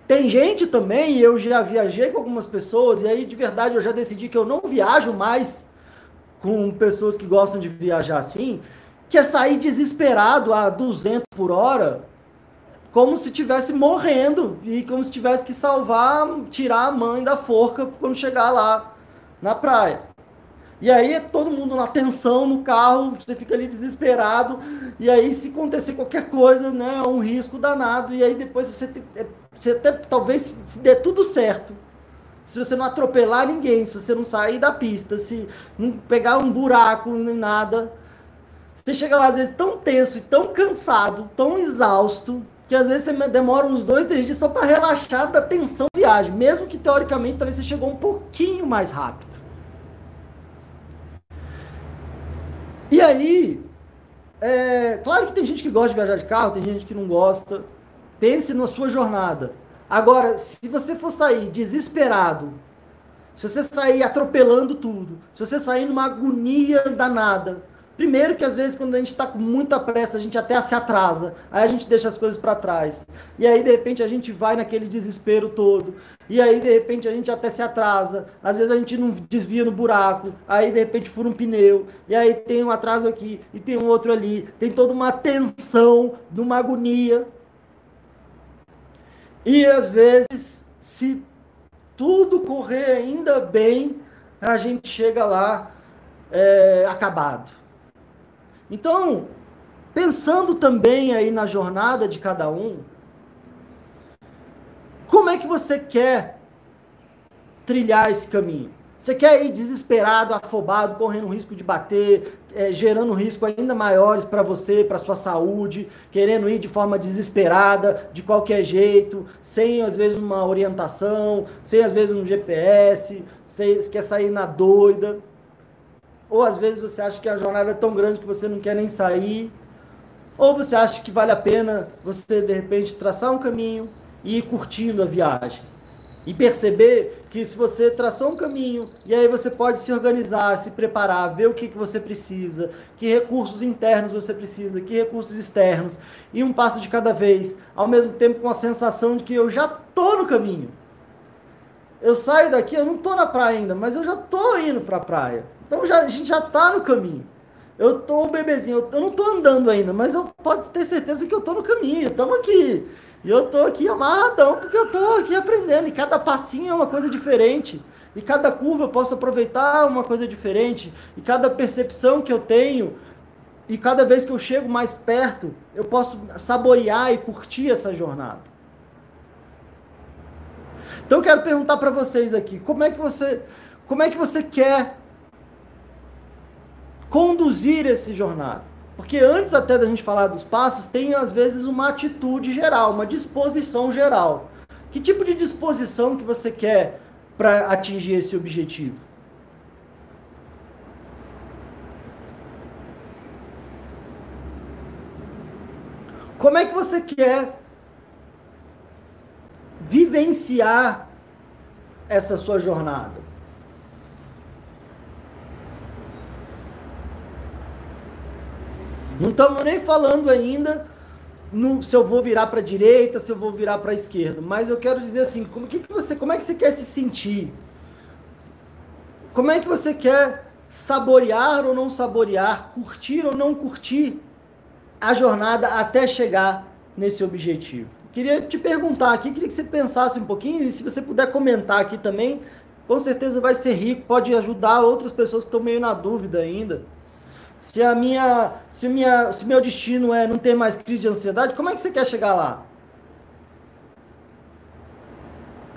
Tem gente também, eu já viajei com algumas pessoas, e aí de verdade eu já decidi que eu não viajo mais com pessoas que gostam de viajar assim, que é sair desesperado a 200 por hora, como se tivesse morrendo e como se tivesse que salvar, tirar a mãe da forca quando chegar lá na praia. E aí todo mundo na tensão no carro, você fica ali desesperado, e aí se acontecer qualquer coisa, né, é um risco danado, e aí depois você, é, você até, talvez se der tudo certo, se você não atropelar ninguém, se você não sair da pista, se não pegar um buraco nem nada, você chega lá, às vezes, tão tenso e tão cansado, tão exausto, que às vezes você demora uns dois, três dias só para relaxar da tensão da viagem, mesmo que teoricamente talvez você chegou um pouquinho mais rápido. E aí, é, claro que tem gente que gosta de viajar de carro, tem gente que não gosta. Pense na sua jornada. Agora, se você for sair desesperado, se você sair atropelando tudo, se você sair numa agonia danada, Primeiro que às vezes quando a gente está com muita pressa, a gente até se atrasa, aí a gente deixa as coisas para trás. E aí de repente a gente vai naquele desespero todo. E aí de repente a gente até se atrasa. Às vezes a gente não desvia no buraco, aí de repente fura um pneu, e aí tem um atraso aqui e tem um outro ali. Tem toda uma tensão, uma agonia. E às vezes, se tudo correr ainda bem, a gente chega lá é, acabado. Então, pensando também aí na jornada de cada um, como é que você quer trilhar esse caminho? Você quer ir desesperado, afobado, correndo risco de bater, é, gerando risco ainda maiores para você, para sua saúde, querendo ir de forma desesperada, de qualquer jeito, sem às vezes uma orientação, sem às vezes um GPS, você quer sair na doida. Ou às vezes você acha que a jornada é tão grande que você não quer nem sair. Ou você acha que vale a pena você, de repente, traçar um caminho e ir curtindo a viagem. E perceber que se você traçou um caminho, e aí você pode se organizar, se preparar, ver o que, que você precisa, que recursos internos você precisa, que recursos externos, e um passo de cada vez, ao mesmo tempo com a sensação de que eu já estou no caminho. Eu saio daqui, eu não estou na praia ainda, mas eu já estou indo para a praia. Então já, a gente já está no caminho. Eu tô um bebezinho, eu, não tô andando ainda, mas eu pode ter certeza que eu tô no caminho. Estamos aqui. E eu tô aqui amarradão porque eu tô aqui aprendendo. E cada passinho é uma coisa diferente. E cada curva eu posso aproveitar uma coisa diferente. E cada percepção que eu tenho, e cada vez que eu chego mais perto, eu posso saborear e curtir essa jornada. Então eu quero perguntar para vocês aqui, como é que você, como é que você quer conduzir esse jornada. Porque antes até da gente falar dos passos, tem às vezes uma atitude geral, uma disposição geral. Que tipo de disposição que você quer para atingir esse objetivo? Como é que você quer vivenciar essa sua jornada? Não estamos nem falando ainda no, se eu vou virar para a direita, se eu vou virar para a esquerda, mas eu quero dizer assim, como, que, que você, como é que você quer se sentir? Como é que você quer saborear ou não saborear, curtir ou não curtir a jornada até chegar nesse objetivo? Queria te perguntar aqui, queria que você pensasse um pouquinho e se você puder comentar aqui também, com certeza vai ser rico, pode ajudar outras pessoas que estão meio na dúvida ainda. Se a minha, se minha, se meu destino é não ter mais crise de ansiedade, como é que você quer chegar lá?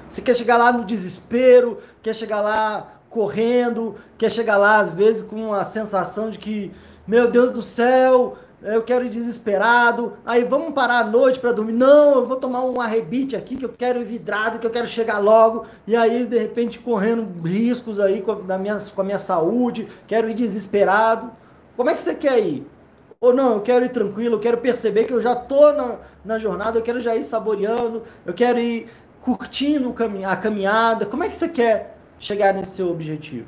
Você quer chegar lá no desespero, quer chegar lá correndo, quer chegar lá às vezes com a sensação de que, meu Deus do céu, eu quero ir desesperado. Aí vamos parar à noite para dormir. Não, eu vou tomar um arrebite aqui que eu quero ir vidrado, que eu quero chegar logo. E aí de repente correndo riscos aí com a minha, com a minha saúde, quero ir desesperado. Como é que você quer ir? Ou não, eu quero ir tranquilo, eu quero perceber que eu já estou na, na jornada, eu quero já ir saboreando, eu quero ir curtindo a caminhada. Como é que você quer chegar nesse seu objetivo?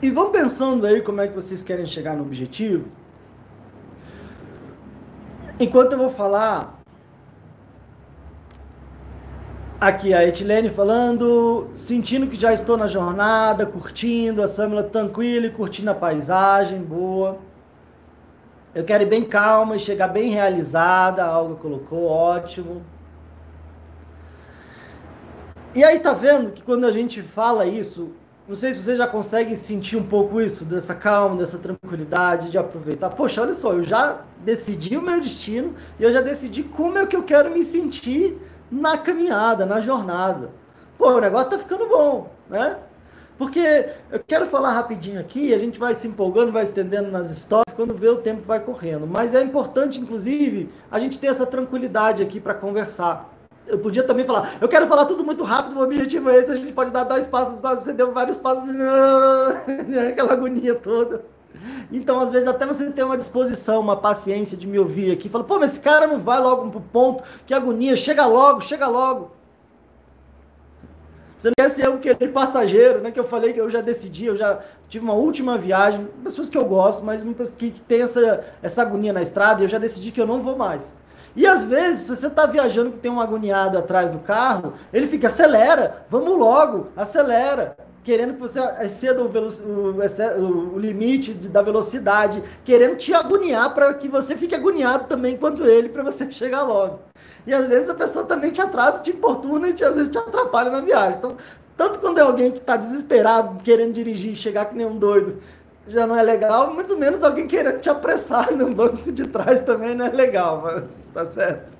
E vão pensando aí como é que vocês querem chegar no objetivo. Enquanto eu vou falar aqui a Etilene falando, sentindo que já estou na jornada, curtindo, a Samila tranquila e curtindo a paisagem, boa. Eu quero ir bem calma e chegar bem realizada, algo colocou, ótimo. E aí tá vendo que quando a gente fala isso, não sei se vocês já conseguem sentir um pouco isso, dessa calma, dessa tranquilidade, de aproveitar. Poxa, olha só, eu já decidi o meu destino e eu já decidi como é que eu quero me sentir na caminhada, na jornada. Pô, o negócio tá ficando bom, né? Porque eu quero falar rapidinho aqui, a gente vai se empolgando, vai estendendo nas histórias, quando vê o tempo vai correndo. Mas é importante, inclusive, a gente ter essa tranquilidade aqui para conversar eu podia também falar, eu quero falar tudo muito rápido, o objetivo é esse, a gente pode dar dois passos, você deu vários passos, [LAUGHS] aquela agonia toda. Então, às vezes, até você ter uma disposição, uma paciência de me ouvir aqui, fala, pô, mas esse cara não vai logo pro ponto, que agonia, chega logo, chega logo. Você não quer ser aquele passageiro, né? Que eu falei que eu já decidi, eu já tive uma última viagem, pessoas que eu gosto, mas que, que tem essa, essa agonia na estrada, e eu já decidi que eu não vou mais. E às vezes, se você está viajando que tem um agoniado atrás do carro, ele fica, acelera, vamos logo, acelera querendo que você exceda o, o, limite da velocidade, querendo te agoniar para que você fique agoniado também quanto ele, para você [LAUGHS] chegar logo. E às vezes a pessoa também te atrasa, te importuna e te, às vezes te atrapalha na viagem. Então, tanto quando é alguém que está desesperado, querendo dirigir, chegar que nem um doido, já não é legal, muito menos alguém querendo te apressar no banco de trás também não é legal, mano. tá certo?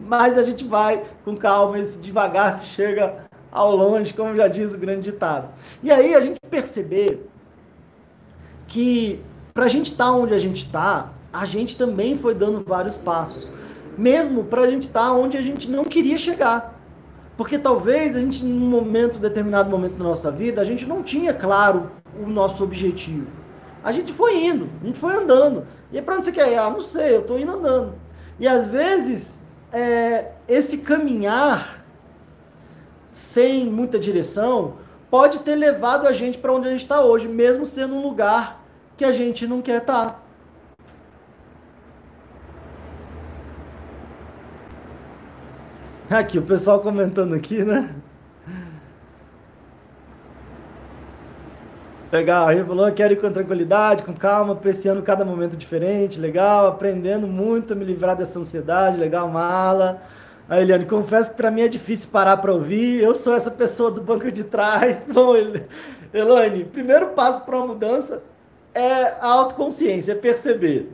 Mas a gente vai com calma, devagar se chega ao longe, como já diz o grande ditado. E aí a gente perceber que para a gente estar tá onde a gente está, a gente também foi dando vários passos, mesmo para a gente estar tá onde a gente não queria chegar. Porque talvez a gente, num momento, determinado momento da nossa vida, a gente não tinha claro o nosso objetivo. A gente foi indo, a gente foi andando. E para onde você quer ir? Ah, não sei, eu estou indo andando. E às vezes, é, esse caminhar sem muita direção, pode ter levado a gente para onde a gente está hoje, mesmo sendo um lugar que a gente não quer estar. Tá. Aqui, o pessoal comentando aqui, né? Legal, ele falou, quero ir com tranquilidade, com calma, apreciando cada momento diferente, legal, aprendendo muito a me livrar dessa ansiedade, legal, mala. A Eliane, confesso que para mim é difícil parar para ouvir. Eu sou essa pessoa do banco de trás. [LAUGHS] Bom, Eliane, primeiro passo para uma mudança é a autoconsciência, é perceber.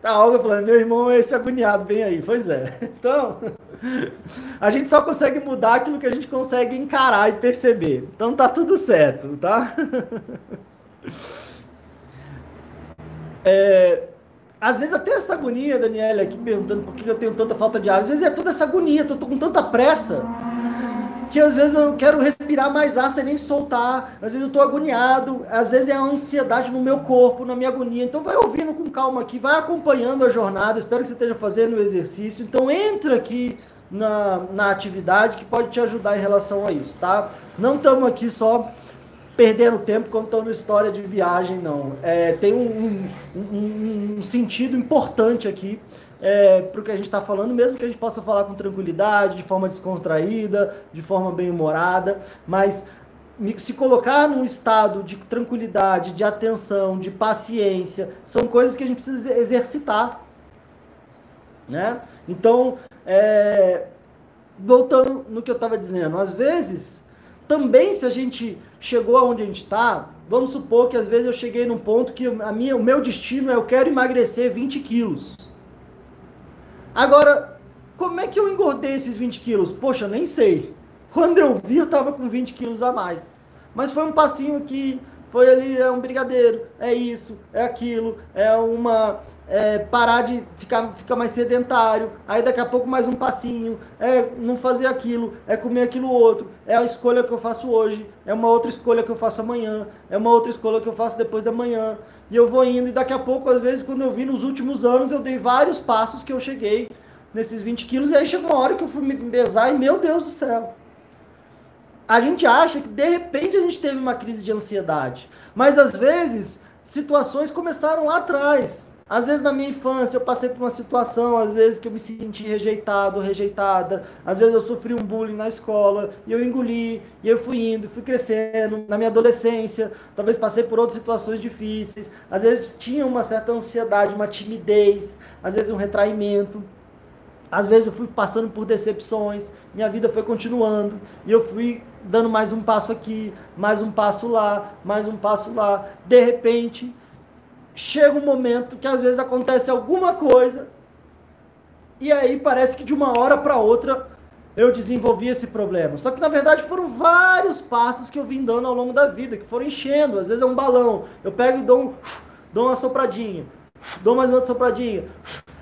Tá, Olga falando, meu irmão é esse agoniado, bem aí. Pois é. [LAUGHS] Então, [LAUGHS] a gente só consegue mudar aquilo que a gente consegue encarar e perceber. Então tá tudo certo, tá? [LAUGHS] É, às vezes até essa agonia, Daniela, aqui perguntando por que eu tenho tanta falta de ar. Às vezes é toda essa agonia, tô, tô com tanta pressa que às vezes eu quero respirar mais ar sem nem soltar, às vezes eu tô agoniado, às vezes é a ansiedade no meu corpo, na minha agonia. Então vai ouvindo com calma aqui, vai acompanhando a jornada, espero que você esteja fazendo o exercício. Então entra aqui na, na atividade que pode te ajudar em relação a isso, tá? Não estamos aqui só perdendo tempo contando história de viagem, não. É, tem um, um, um, sentido importante aqui é, para o que a gente está falando, mesmo que a gente possa falar com tranquilidade, de forma descontraída, de forma bem humorada, mas se colocar num estado de tranquilidade, de atenção, de paciência, são coisas que a gente precisa exercitar, né? Então, é, voltando no que eu estava dizendo, às vezes também se a gente chegou aonde a gente está, vamos supor que às vezes eu cheguei num ponto que a minha, o meu destino é eu quero emagrecer 20 quilos. Agora, como é que eu engordei esses 20 quilos? Poxa, nem sei. Quando eu vi, eu estava com 20 quilos a mais. Mas foi um passinho que foi ali, é um brigadeiro, é isso, é aquilo, é uma é, parar de ficar, ficar mais sedentário, aí daqui a pouco mais um passinho, é não fazer aquilo, é comer aquilo outro, é a escolha que eu faço hoje, é uma outra escolha que eu faço amanhã, é uma outra escolha que eu faço depois da manhã, e eu vou indo, e daqui a pouco, às vezes, quando eu vi nos últimos anos, eu dei vários passos que eu cheguei nesses 20 quilos, e aí chegou uma hora que eu fui me pesar e, meu Deus do céu, a gente acha que de repente a gente teve uma crise de ansiedade, mas às vezes situações começaram lá atrás, às vezes na minha infância eu passei por uma situação, às vezes que eu me senti rejeitado, rejeitada, às vezes eu sofri um bullying na escola e eu engoli, e eu fui indo, fui crescendo. Na minha adolescência, talvez passei por outras situações difíceis, às vezes tinha uma certa ansiedade, uma timidez, às vezes um retraimento. Às vezes eu fui passando por decepções, minha vida foi continuando e eu fui dando mais um passo aqui, mais um passo lá, mais um passo lá. De repente, chega um momento que às vezes acontece alguma coisa e aí parece que de uma hora para outra eu desenvolvi esse problema. Só que na verdade foram vários passos que eu vim dando ao longo da vida, que foram enchendo. Às vezes é um balão, eu pego e dou, um, dou uma sopradinha, dou mais uma sopradinha.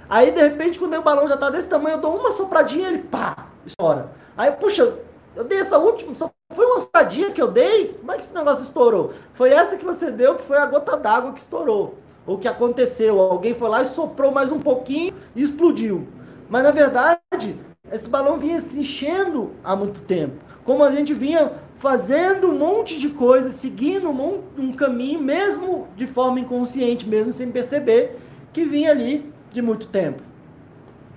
Aí de repente quando o balão já está desse tamanho, eu dou uma sopradinha e ele pá, estoura. Aí puxa, eu dei essa última, só foi uma estadinha que eu dei? Como é que esse negócio estourou? Foi essa que você deu que foi a gota d'água que estourou. O que aconteceu? Alguém foi lá e soprou mais um pouquinho e explodiu. Mas na verdade, esse balão vinha se enchendo há muito tempo. Como a gente vinha fazendo um monte de coisas, seguindo um, um caminho, mesmo de forma inconsciente, mesmo sem perceber, que vinha ali de muito tempo.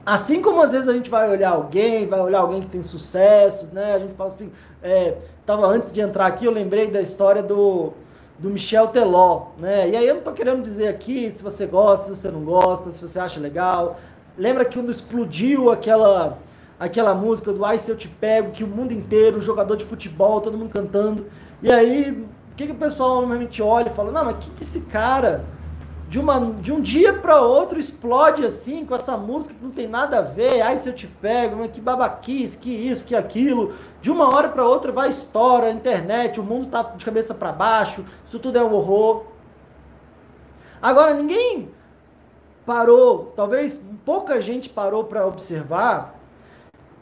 Assim como às vezes a gente vai olhar alguém, vai olhar alguém que tem sucesso, né? A gente fala assim, é, tava antes de entrar aqui, eu lembrei da história do, do Michel Teló, né? E aí eu não tô querendo dizer aqui se você gosta, se você não gosta, se você acha legal. Lembra que quando explodiu aquela aquela música do Ai Se Eu Te Pego, que o mundo inteiro, o jogador de futebol, todo mundo cantando. E aí, o que, que o pessoal normalmente olha e fala, não, mas que, que esse cara, de, uma, de um dia para outro, explode assim, com essa música que não tem nada a ver, ai se eu te pego, que babaquice, que isso, que aquilo. De uma hora para outra vai estoura, a internet, o mundo tá de cabeça para baixo, isso tudo é um horror. Agora, ninguém parou, talvez pouca gente parou para observar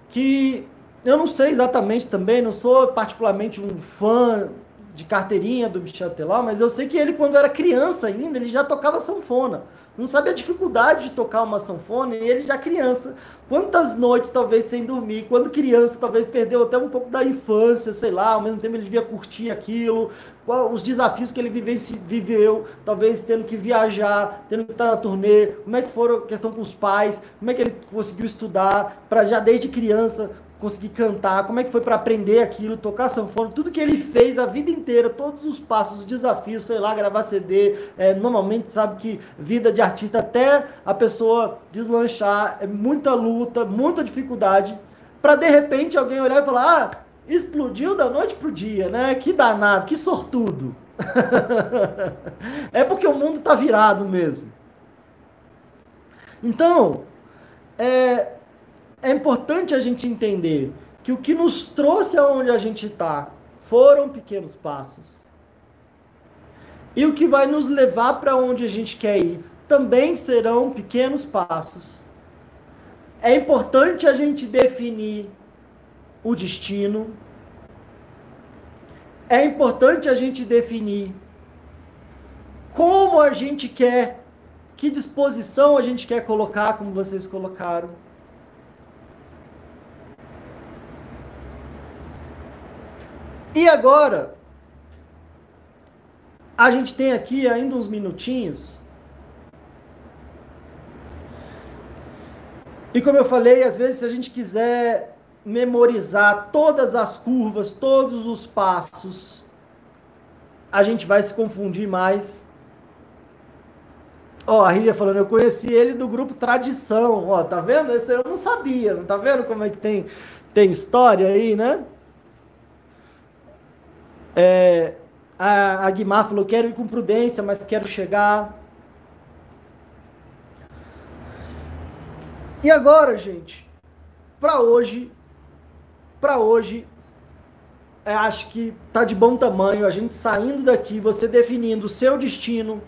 que eu não sei exatamente também, não sou particularmente um fã de carteirinha do Michel Teló, mas eu sei que ele, quando era criança ainda, ele já tocava sanfona. Não sabia a dificuldade de tocar uma sanfona e ele já criança. Quantas noites, talvez, sem dormir, quando criança, talvez perdeu até um pouco da infância, sei lá, ao mesmo tempo ele devia curtir aquilo, qual, os desafios que ele viveu, talvez tendo que viajar, tendo que estar na turnê, como é que foram a questão com os pais, como é que ele conseguiu estudar, para já desde criança conseguir cantar, como é que foi para aprender aquilo, tocar sanfona, tudo que ele fez a vida inteira, todos os passos, os desafios, sei lá, gravar CD, é, normalmente sabe que vida de artista até a pessoa deslanchar, é muita luta, muita dificuldade, para de repente alguém olhar e falar, ah, explodiu da noite pro dia, né? Que danado, que sortudo. [LAUGHS] é porque o mundo tá virado mesmo. Então, é, é importante a gente entender que o que nos trouxe aonde a gente está foram pequenos passos. E o que vai nos levar para onde a gente quer ir também serão pequenos passos. É importante a gente definir o destino. É importante a gente definir como a gente quer, que disposição a gente quer colocar, como vocês colocaram. E agora, a gente tem aqui ainda uns minutinhos. E como eu falei, às vezes, se a gente quiser memorizar todas as curvas, todos os passos, a gente vai se confundir mais. Ó, oh, a Ria falando, eu conheci ele do grupo Tradição. Ó, oh, tá vendo? Esse eu não sabia, não tá vendo como é que tem, tem história aí, né? É, a, a Guimar falou: quero ir com prudência, mas quero chegar. E agora, gente, para hoje, para hoje, acho que tá de bom tamanho a gente saindo daqui, você definindo o seu destino,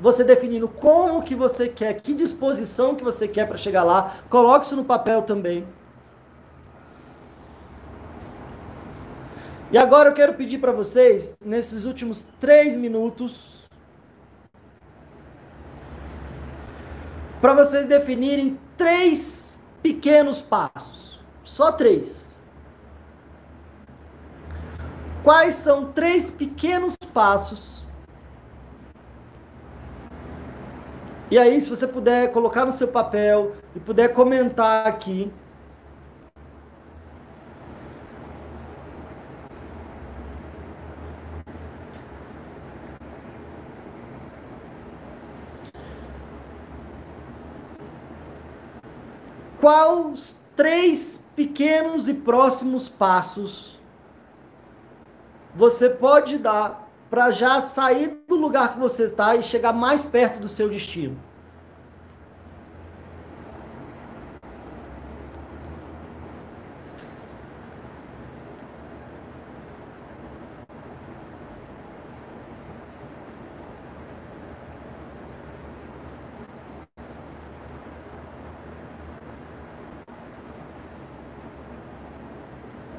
você definindo como que você quer, que disposição que você quer para chegar lá, coloque isso no papel também. E agora eu quero pedir para vocês, nesses últimos três minutos, para vocês definirem três pequenos passos. Só três. Quais são três pequenos passos? E aí, se você puder colocar no seu papel e puder comentar aqui, quais três pequenos e próximos passos você pode dar para já sair do lugar que você está e chegar mais perto do seu destino?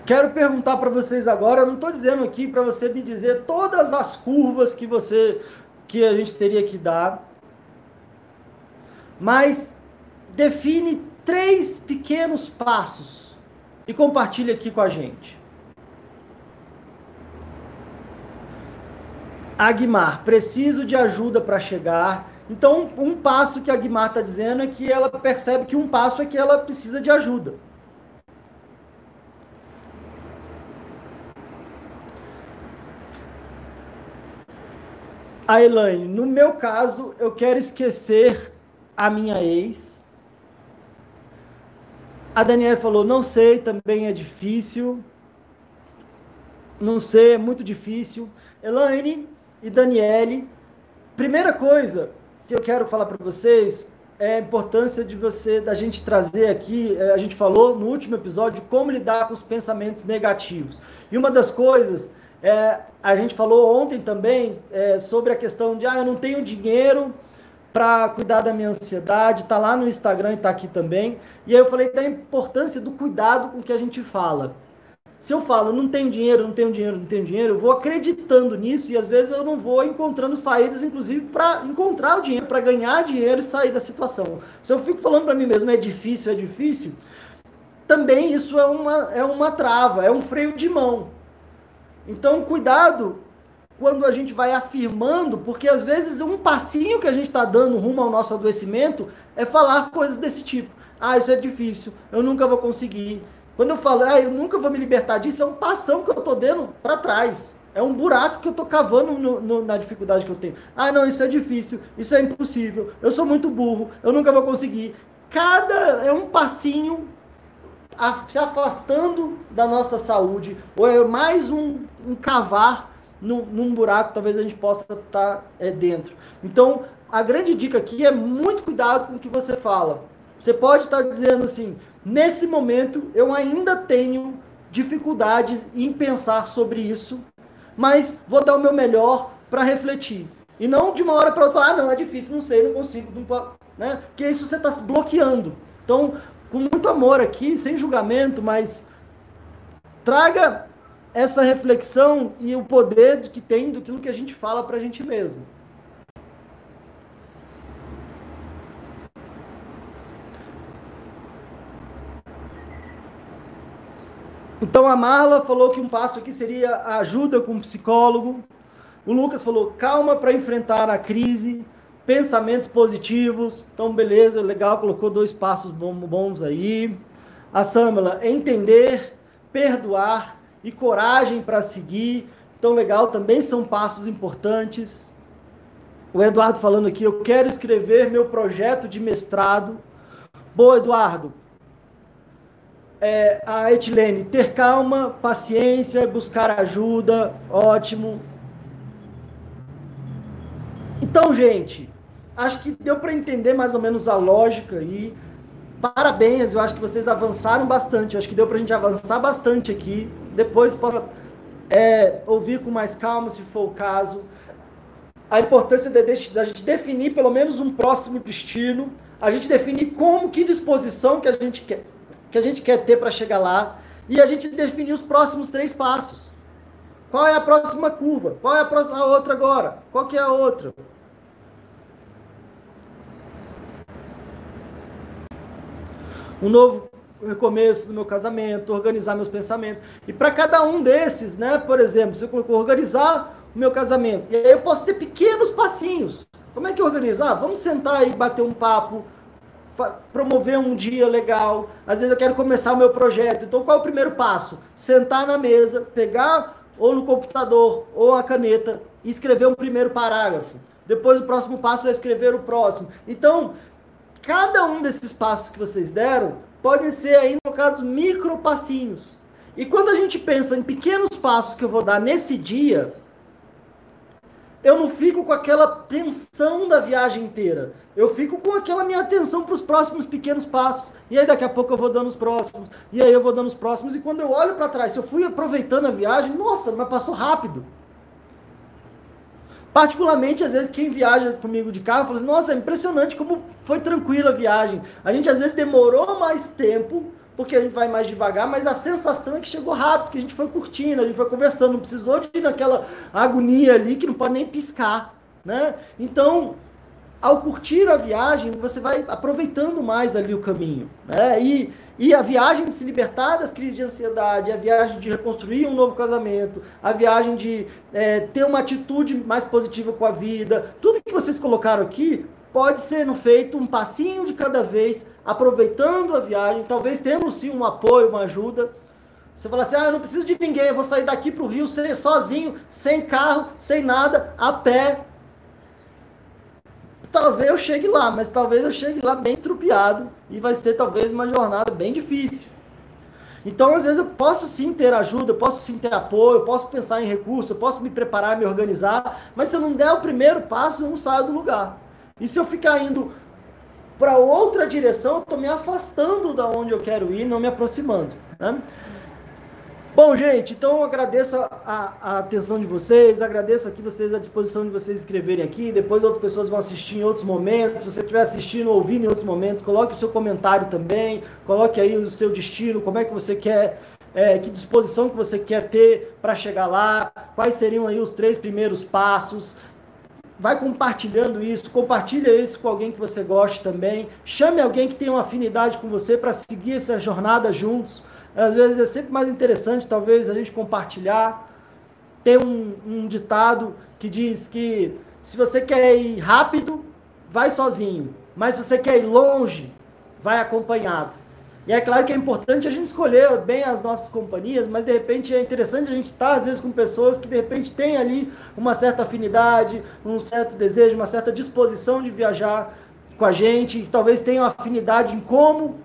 Quero perguntar para vocês agora, eu não estou dizendo aqui para você me dizer todas as curvas que você que a gente teria que dar, mas define três pequenos passos e compartilha aqui com a gente. Agmar, preciso de ajuda para chegar. Então, um passo que a Agmar está dizendo é que ela percebe que um passo é que ela precisa de ajuda. A Elaine, no meu caso, eu quero esquecer a minha ex. A Daniela falou, não sei, também é difícil. Não sei, é muito difícil. Elaine, e Daniele. Primeira coisa que eu quero falar para vocês é a importância de você, da gente trazer aqui, é, a gente falou no último episódio como lidar com os pensamentos negativos. E uma das coisas, é, a gente falou ontem também é, sobre a questão de, ah, eu não tenho dinheiro para cuidar da minha ansiedade, tá lá no Instagram e tá aqui também. E aí eu falei da importância do cuidado com que a gente fala. Se eu falo, não tenho dinheiro, não tenho dinheiro, não tenho dinheiro, eu vou acreditando nisso e às vezes eu não vou encontrando saídas, inclusive, para encontrar o dinheiro, para ganhar dinheiro e sair da situação. Se eu fico falando para mim mesmo, é difícil, é difícil, também isso é uma, é uma trava, é um freio de mão. Então, cuidado quando a gente vai afirmando, porque às vezes um passinho que a gente está dando rumo ao nosso adoecimento é falar coisas desse tipo. Ah, isso é difícil, eu nunca vou conseguir quando eu falo, ah, eu nunca vou me libertar disso, é um passão que eu estou dando para trás. É um buraco que eu estou cavando no, no, na dificuldade que eu tenho. Ah, não, isso é difícil, isso é impossível, eu sou muito burro, eu nunca vou conseguir. Cada é um passinho se afastando da nossa saúde, ou é mais um, um cavar no, num buraco, talvez a gente possa estar tá, é, dentro. Então, a grande dica aqui é muito cuidado com o que você fala. Você pode estar tá dizendo assim, Nesse momento, eu ainda tenho dificuldades em pensar sobre isso, mas vou dar o meu melhor para refletir. E não de uma hora para outra falar, ah, não, é difícil, não sei, não consigo, não, né? Porque isso você está se bloqueando. Então, com muito amor aqui, sem julgamento, mas traga essa reflexão e o poder que tem do que a gente fala para a gente mesmo. Então a Marla falou que um passo aqui seria a ajuda com o psicólogo. O Lucas falou calma para enfrentar a crise, pensamentos positivos. Então beleza, legal, colocou dois passos bons aí. A Samela, entender, perdoar e coragem para seguir. Então legal, também são passos importantes. O Eduardo falando aqui, eu quero escrever meu projeto de mestrado. Boa, Eduardo é, a Etilene, ter calma, paciência, buscar ajuda, ótimo. Então, gente, acho que deu para entender mais ou menos a lógica aí. Parabéns, eu acho que vocês avançaram bastante. Eu acho que deu para a gente avançar bastante aqui. Depois pode é, ouvir com mais calma, se for o caso. A importância da gente definir pelo menos um próximo destino. A gente definir como, que disposição que a gente quer que a gente quer ter para chegar lá e a gente definir os próximos três passos. Qual é a próxima curva? Qual é a próxima a outra agora? Qual que é a outra? Um novo recomeço do meu casamento, organizar meus pensamentos. E para cada um desses, né, por exemplo, se eu organizar o meu casamento, e aí eu posso ter pequenos passinhos. Como é que eu organizo? Ah, vamos sentar e bater um papo, promover um dia legal. Às vezes eu quero começar o meu projeto. Então qual é o primeiro passo? Sentar na mesa, pegar ou no computador ou a caneta e escrever um primeiro parágrafo. Depois o próximo passo é escrever o próximo. Então, cada um desses passos que vocês deram podem ser aí colocados micro passinhos. E quando a gente pensa em pequenos passos que eu vou dar nesse dia, eu não fico com aquela tensão da viagem inteira. Eu fico com aquela minha atenção para os próximos pequenos passos. E aí daqui a pouco eu vou dando os próximos. E aí eu vou dando os próximos. E quando eu olho para trás, se eu fui aproveitando a viagem, nossa, mas passou rápido. Particularmente, às vezes, quem viaja comigo de carro, fala assim, nossa, é impressionante como foi tranquila a viagem. A gente, às vezes, demorou mais tempo porque a gente vai mais devagar, mas a sensação é que chegou rápido, que a gente foi curtindo, a gente foi conversando, não precisou de ir naquela agonia ali que não pode nem piscar, né? Então, ao curtir a viagem, você vai aproveitando mais ali o caminho, né? E, e a viagem de se libertar das crises de ansiedade, a viagem de reconstruir um novo casamento, a viagem de é, ter uma atitude mais positiva com a vida, tudo que vocês colocaram aqui pode ser feito um passinho de cada vez, aproveitando a viagem. Talvez temos sim um apoio, uma ajuda. Você fala assim: ah, eu não preciso de ninguém, eu vou sair daqui para o Rio sozinho, sem carro, sem nada, a pé. Talvez eu chegue lá, mas talvez eu chegue lá bem estrupiado e vai ser talvez uma jornada bem difícil. Então, às vezes, eu posso sim ter ajuda, eu posso sim ter apoio, eu posso pensar em recursos, eu posso me preparar, me organizar, mas se eu não der o primeiro passo, eu não saio do lugar. E se eu ficar indo para outra direção, eu estou me afastando da onde eu quero ir, não me aproximando. Né? Bom, gente, então agradeço a, a, atenção de vocês, agradeço aqui vocês a disposição de vocês escreverem aqui. Depois outras pessoas vão assistir em outros momentos. Se você estiver assistindo ou ouvindo em outros momentos, coloque o seu comentário também, coloque aí o seu destino, como é que você quer, é, que disposição que você quer ter para chegar lá, quais seriam aí os três primeiros passos vai compartilhando isso, compartilha isso com alguém que você goste também, chame alguém que tenha uma afinidade com você para seguir essa jornada juntos. Às vezes é sempre mais interessante, talvez, a gente compartilhar. Tem um, um ditado que diz que se você quer ir rápido, vai sozinho, mas se você quer ir longe, vai acompanhado. E é claro que é importante a gente escolher bem as nossas companhias, mas de repente é interessante a gente estar, às vezes, com pessoas que de repente têm ali uma certa afinidade, um certo desejo, uma certa disposição de viajar com a gente, que talvez tenham afinidade em como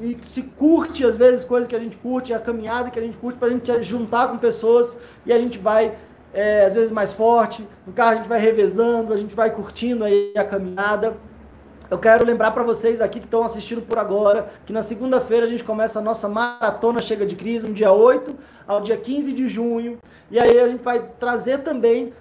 e se curte, às vezes, coisas que a gente curte, a caminhada que a gente curte, para a gente juntar com pessoas e a gente vai, é, às vezes, mais forte. No carro a gente vai revezando, a gente vai curtindo aí a caminhada. Eu quero lembrar para vocês aqui que estão assistindo por agora, que na segunda-feira a gente começa a nossa maratona Chega de Crise, um dia 8 ao dia 15 de junho. E aí a gente vai trazer também,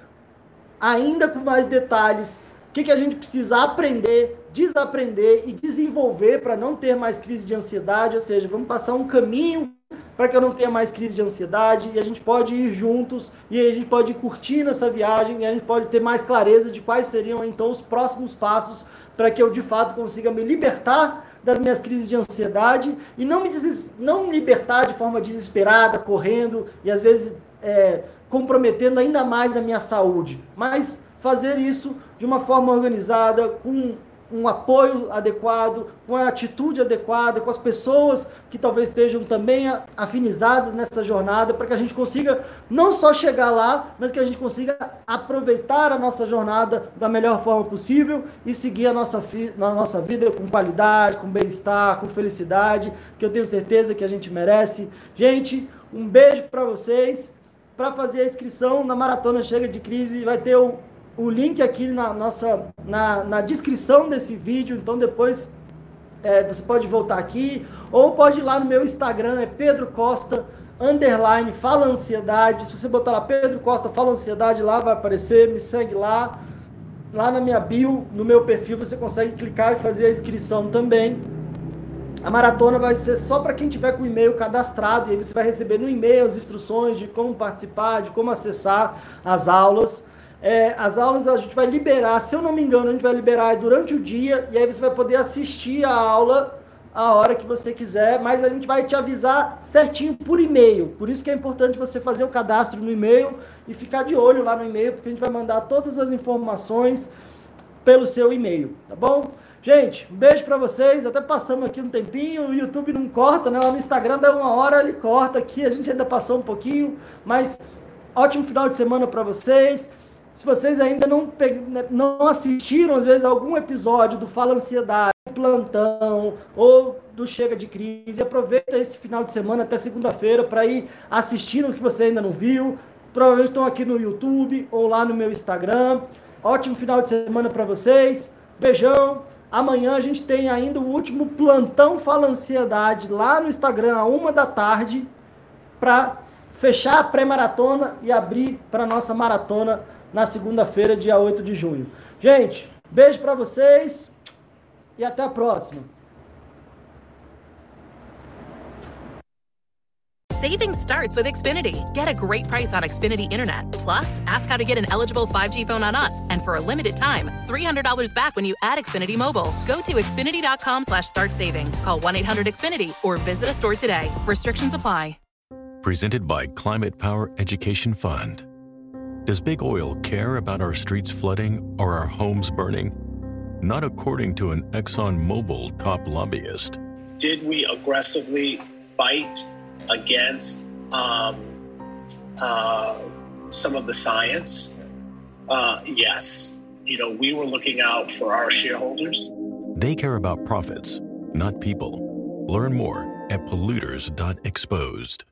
ainda com mais detalhes, o que, que a gente precisa aprender, desaprender e desenvolver para não ter mais crise de ansiedade. Ou seja, vamos passar um caminho para que eu não tenha mais crise de ansiedade e a gente pode ir juntos e a gente pode ir curtindo essa viagem e a gente pode ter mais clareza de quais seriam então os próximos passos para que eu de fato consiga me libertar das minhas crises de ansiedade e não me, deses... não me libertar de forma desesperada, correndo e às vezes é, comprometendo ainda mais a minha saúde, mas fazer isso de uma forma organizada, com um apoio adequado, com a atitude adequada, com as pessoas que talvez estejam também afinizadas nessa jornada, para que a gente consiga não só chegar lá, mas que a gente consiga aproveitar a nossa jornada da melhor forma possível e seguir a nossa, na nossa vida com qualidade, com bem-estar, com felicidade, que eu tenho certeza que a gente merece. Gente, um beijo para vocês. Para fazer a inscrição na Maratona Chega de Crise, vai ter o o link aqui na nossa na, na descrição desse vídeo, então depois é, você pode voltar aqui ou pode ir lá no meu Instagram, é Pedro Costa underline fala ansiedade. Se você botar lá Pedro Costa fala ansiedade, lá vai aparecer, me segue lá. Lá na minha bio, no meu perfil, você consegue clicar e fazer a inscrição também. A maratona vai ser só para quem tiver com o e-mail cadastrado, e aí você vai receber no e-mail as instruções de como participar, de como acessar as aulas. É, as aulas a gente vai liberar, se eu não me engano, a gente vai liberar durante o dia e aí você vai poder assistir a aula a hora que você quiser, mas a gente vai te avisar certinho por e-mail. Por isso que é importante você fazer o cadastro no e-mail e ficar de olho lá no e-mail, porque a gente vai mandar todas as informações pelo seu e-mail, tá bom? Gente, um beijo para vocês. Até passamos aqui um tempinho. O YouTube não corta, né? Lá no Instagram dá uma hora, ele corta aqui. A gente ainda passou um pouquinho, mas ótimo final de semana para vocês. Se vocês ainda não, né, não assistiram, às vezes, algum episódio do Fala Ansiedade, Plantão ou do Chega de Crise, aproveita esse final de semana até segunda-feira para ir assistindo o que você ainda não viu. Provavelmente estão aqui no YouTube ou lá no meu Instagram. Ótimo final de semana para vocês. Beijão. Amanhã a gente tem ainda o último plantão Fala Ansiedade lá no Instagram, a uma da tarde, para fechar a pré-maratona e abrir para nossa maratona na segunda-feira, dia 8 de junho. Gente, beijo para vocês e até a próxima. Saving starts with Xfinity. Get a great price on Xfinity Internet. Plus, ask how to get an eligible 5G phone on us. And for a limited time, $300 back when you add Xfinity Mobile. Go to Xfinity.com slash start saving. Call 1-800-XFINITY or visit a store today. Restrictions apply. Presented by Climate Power Education Fund. Does Big Oil care about our streets flooding or our homes burning? Not according to an ExxonMobil top lobbyist. Did we aggressively fight against um, uh, some of the science? Uh, yes. You know, we were looking out for our shareholders. They care about profits, not people. Learn more at polluters.exposed.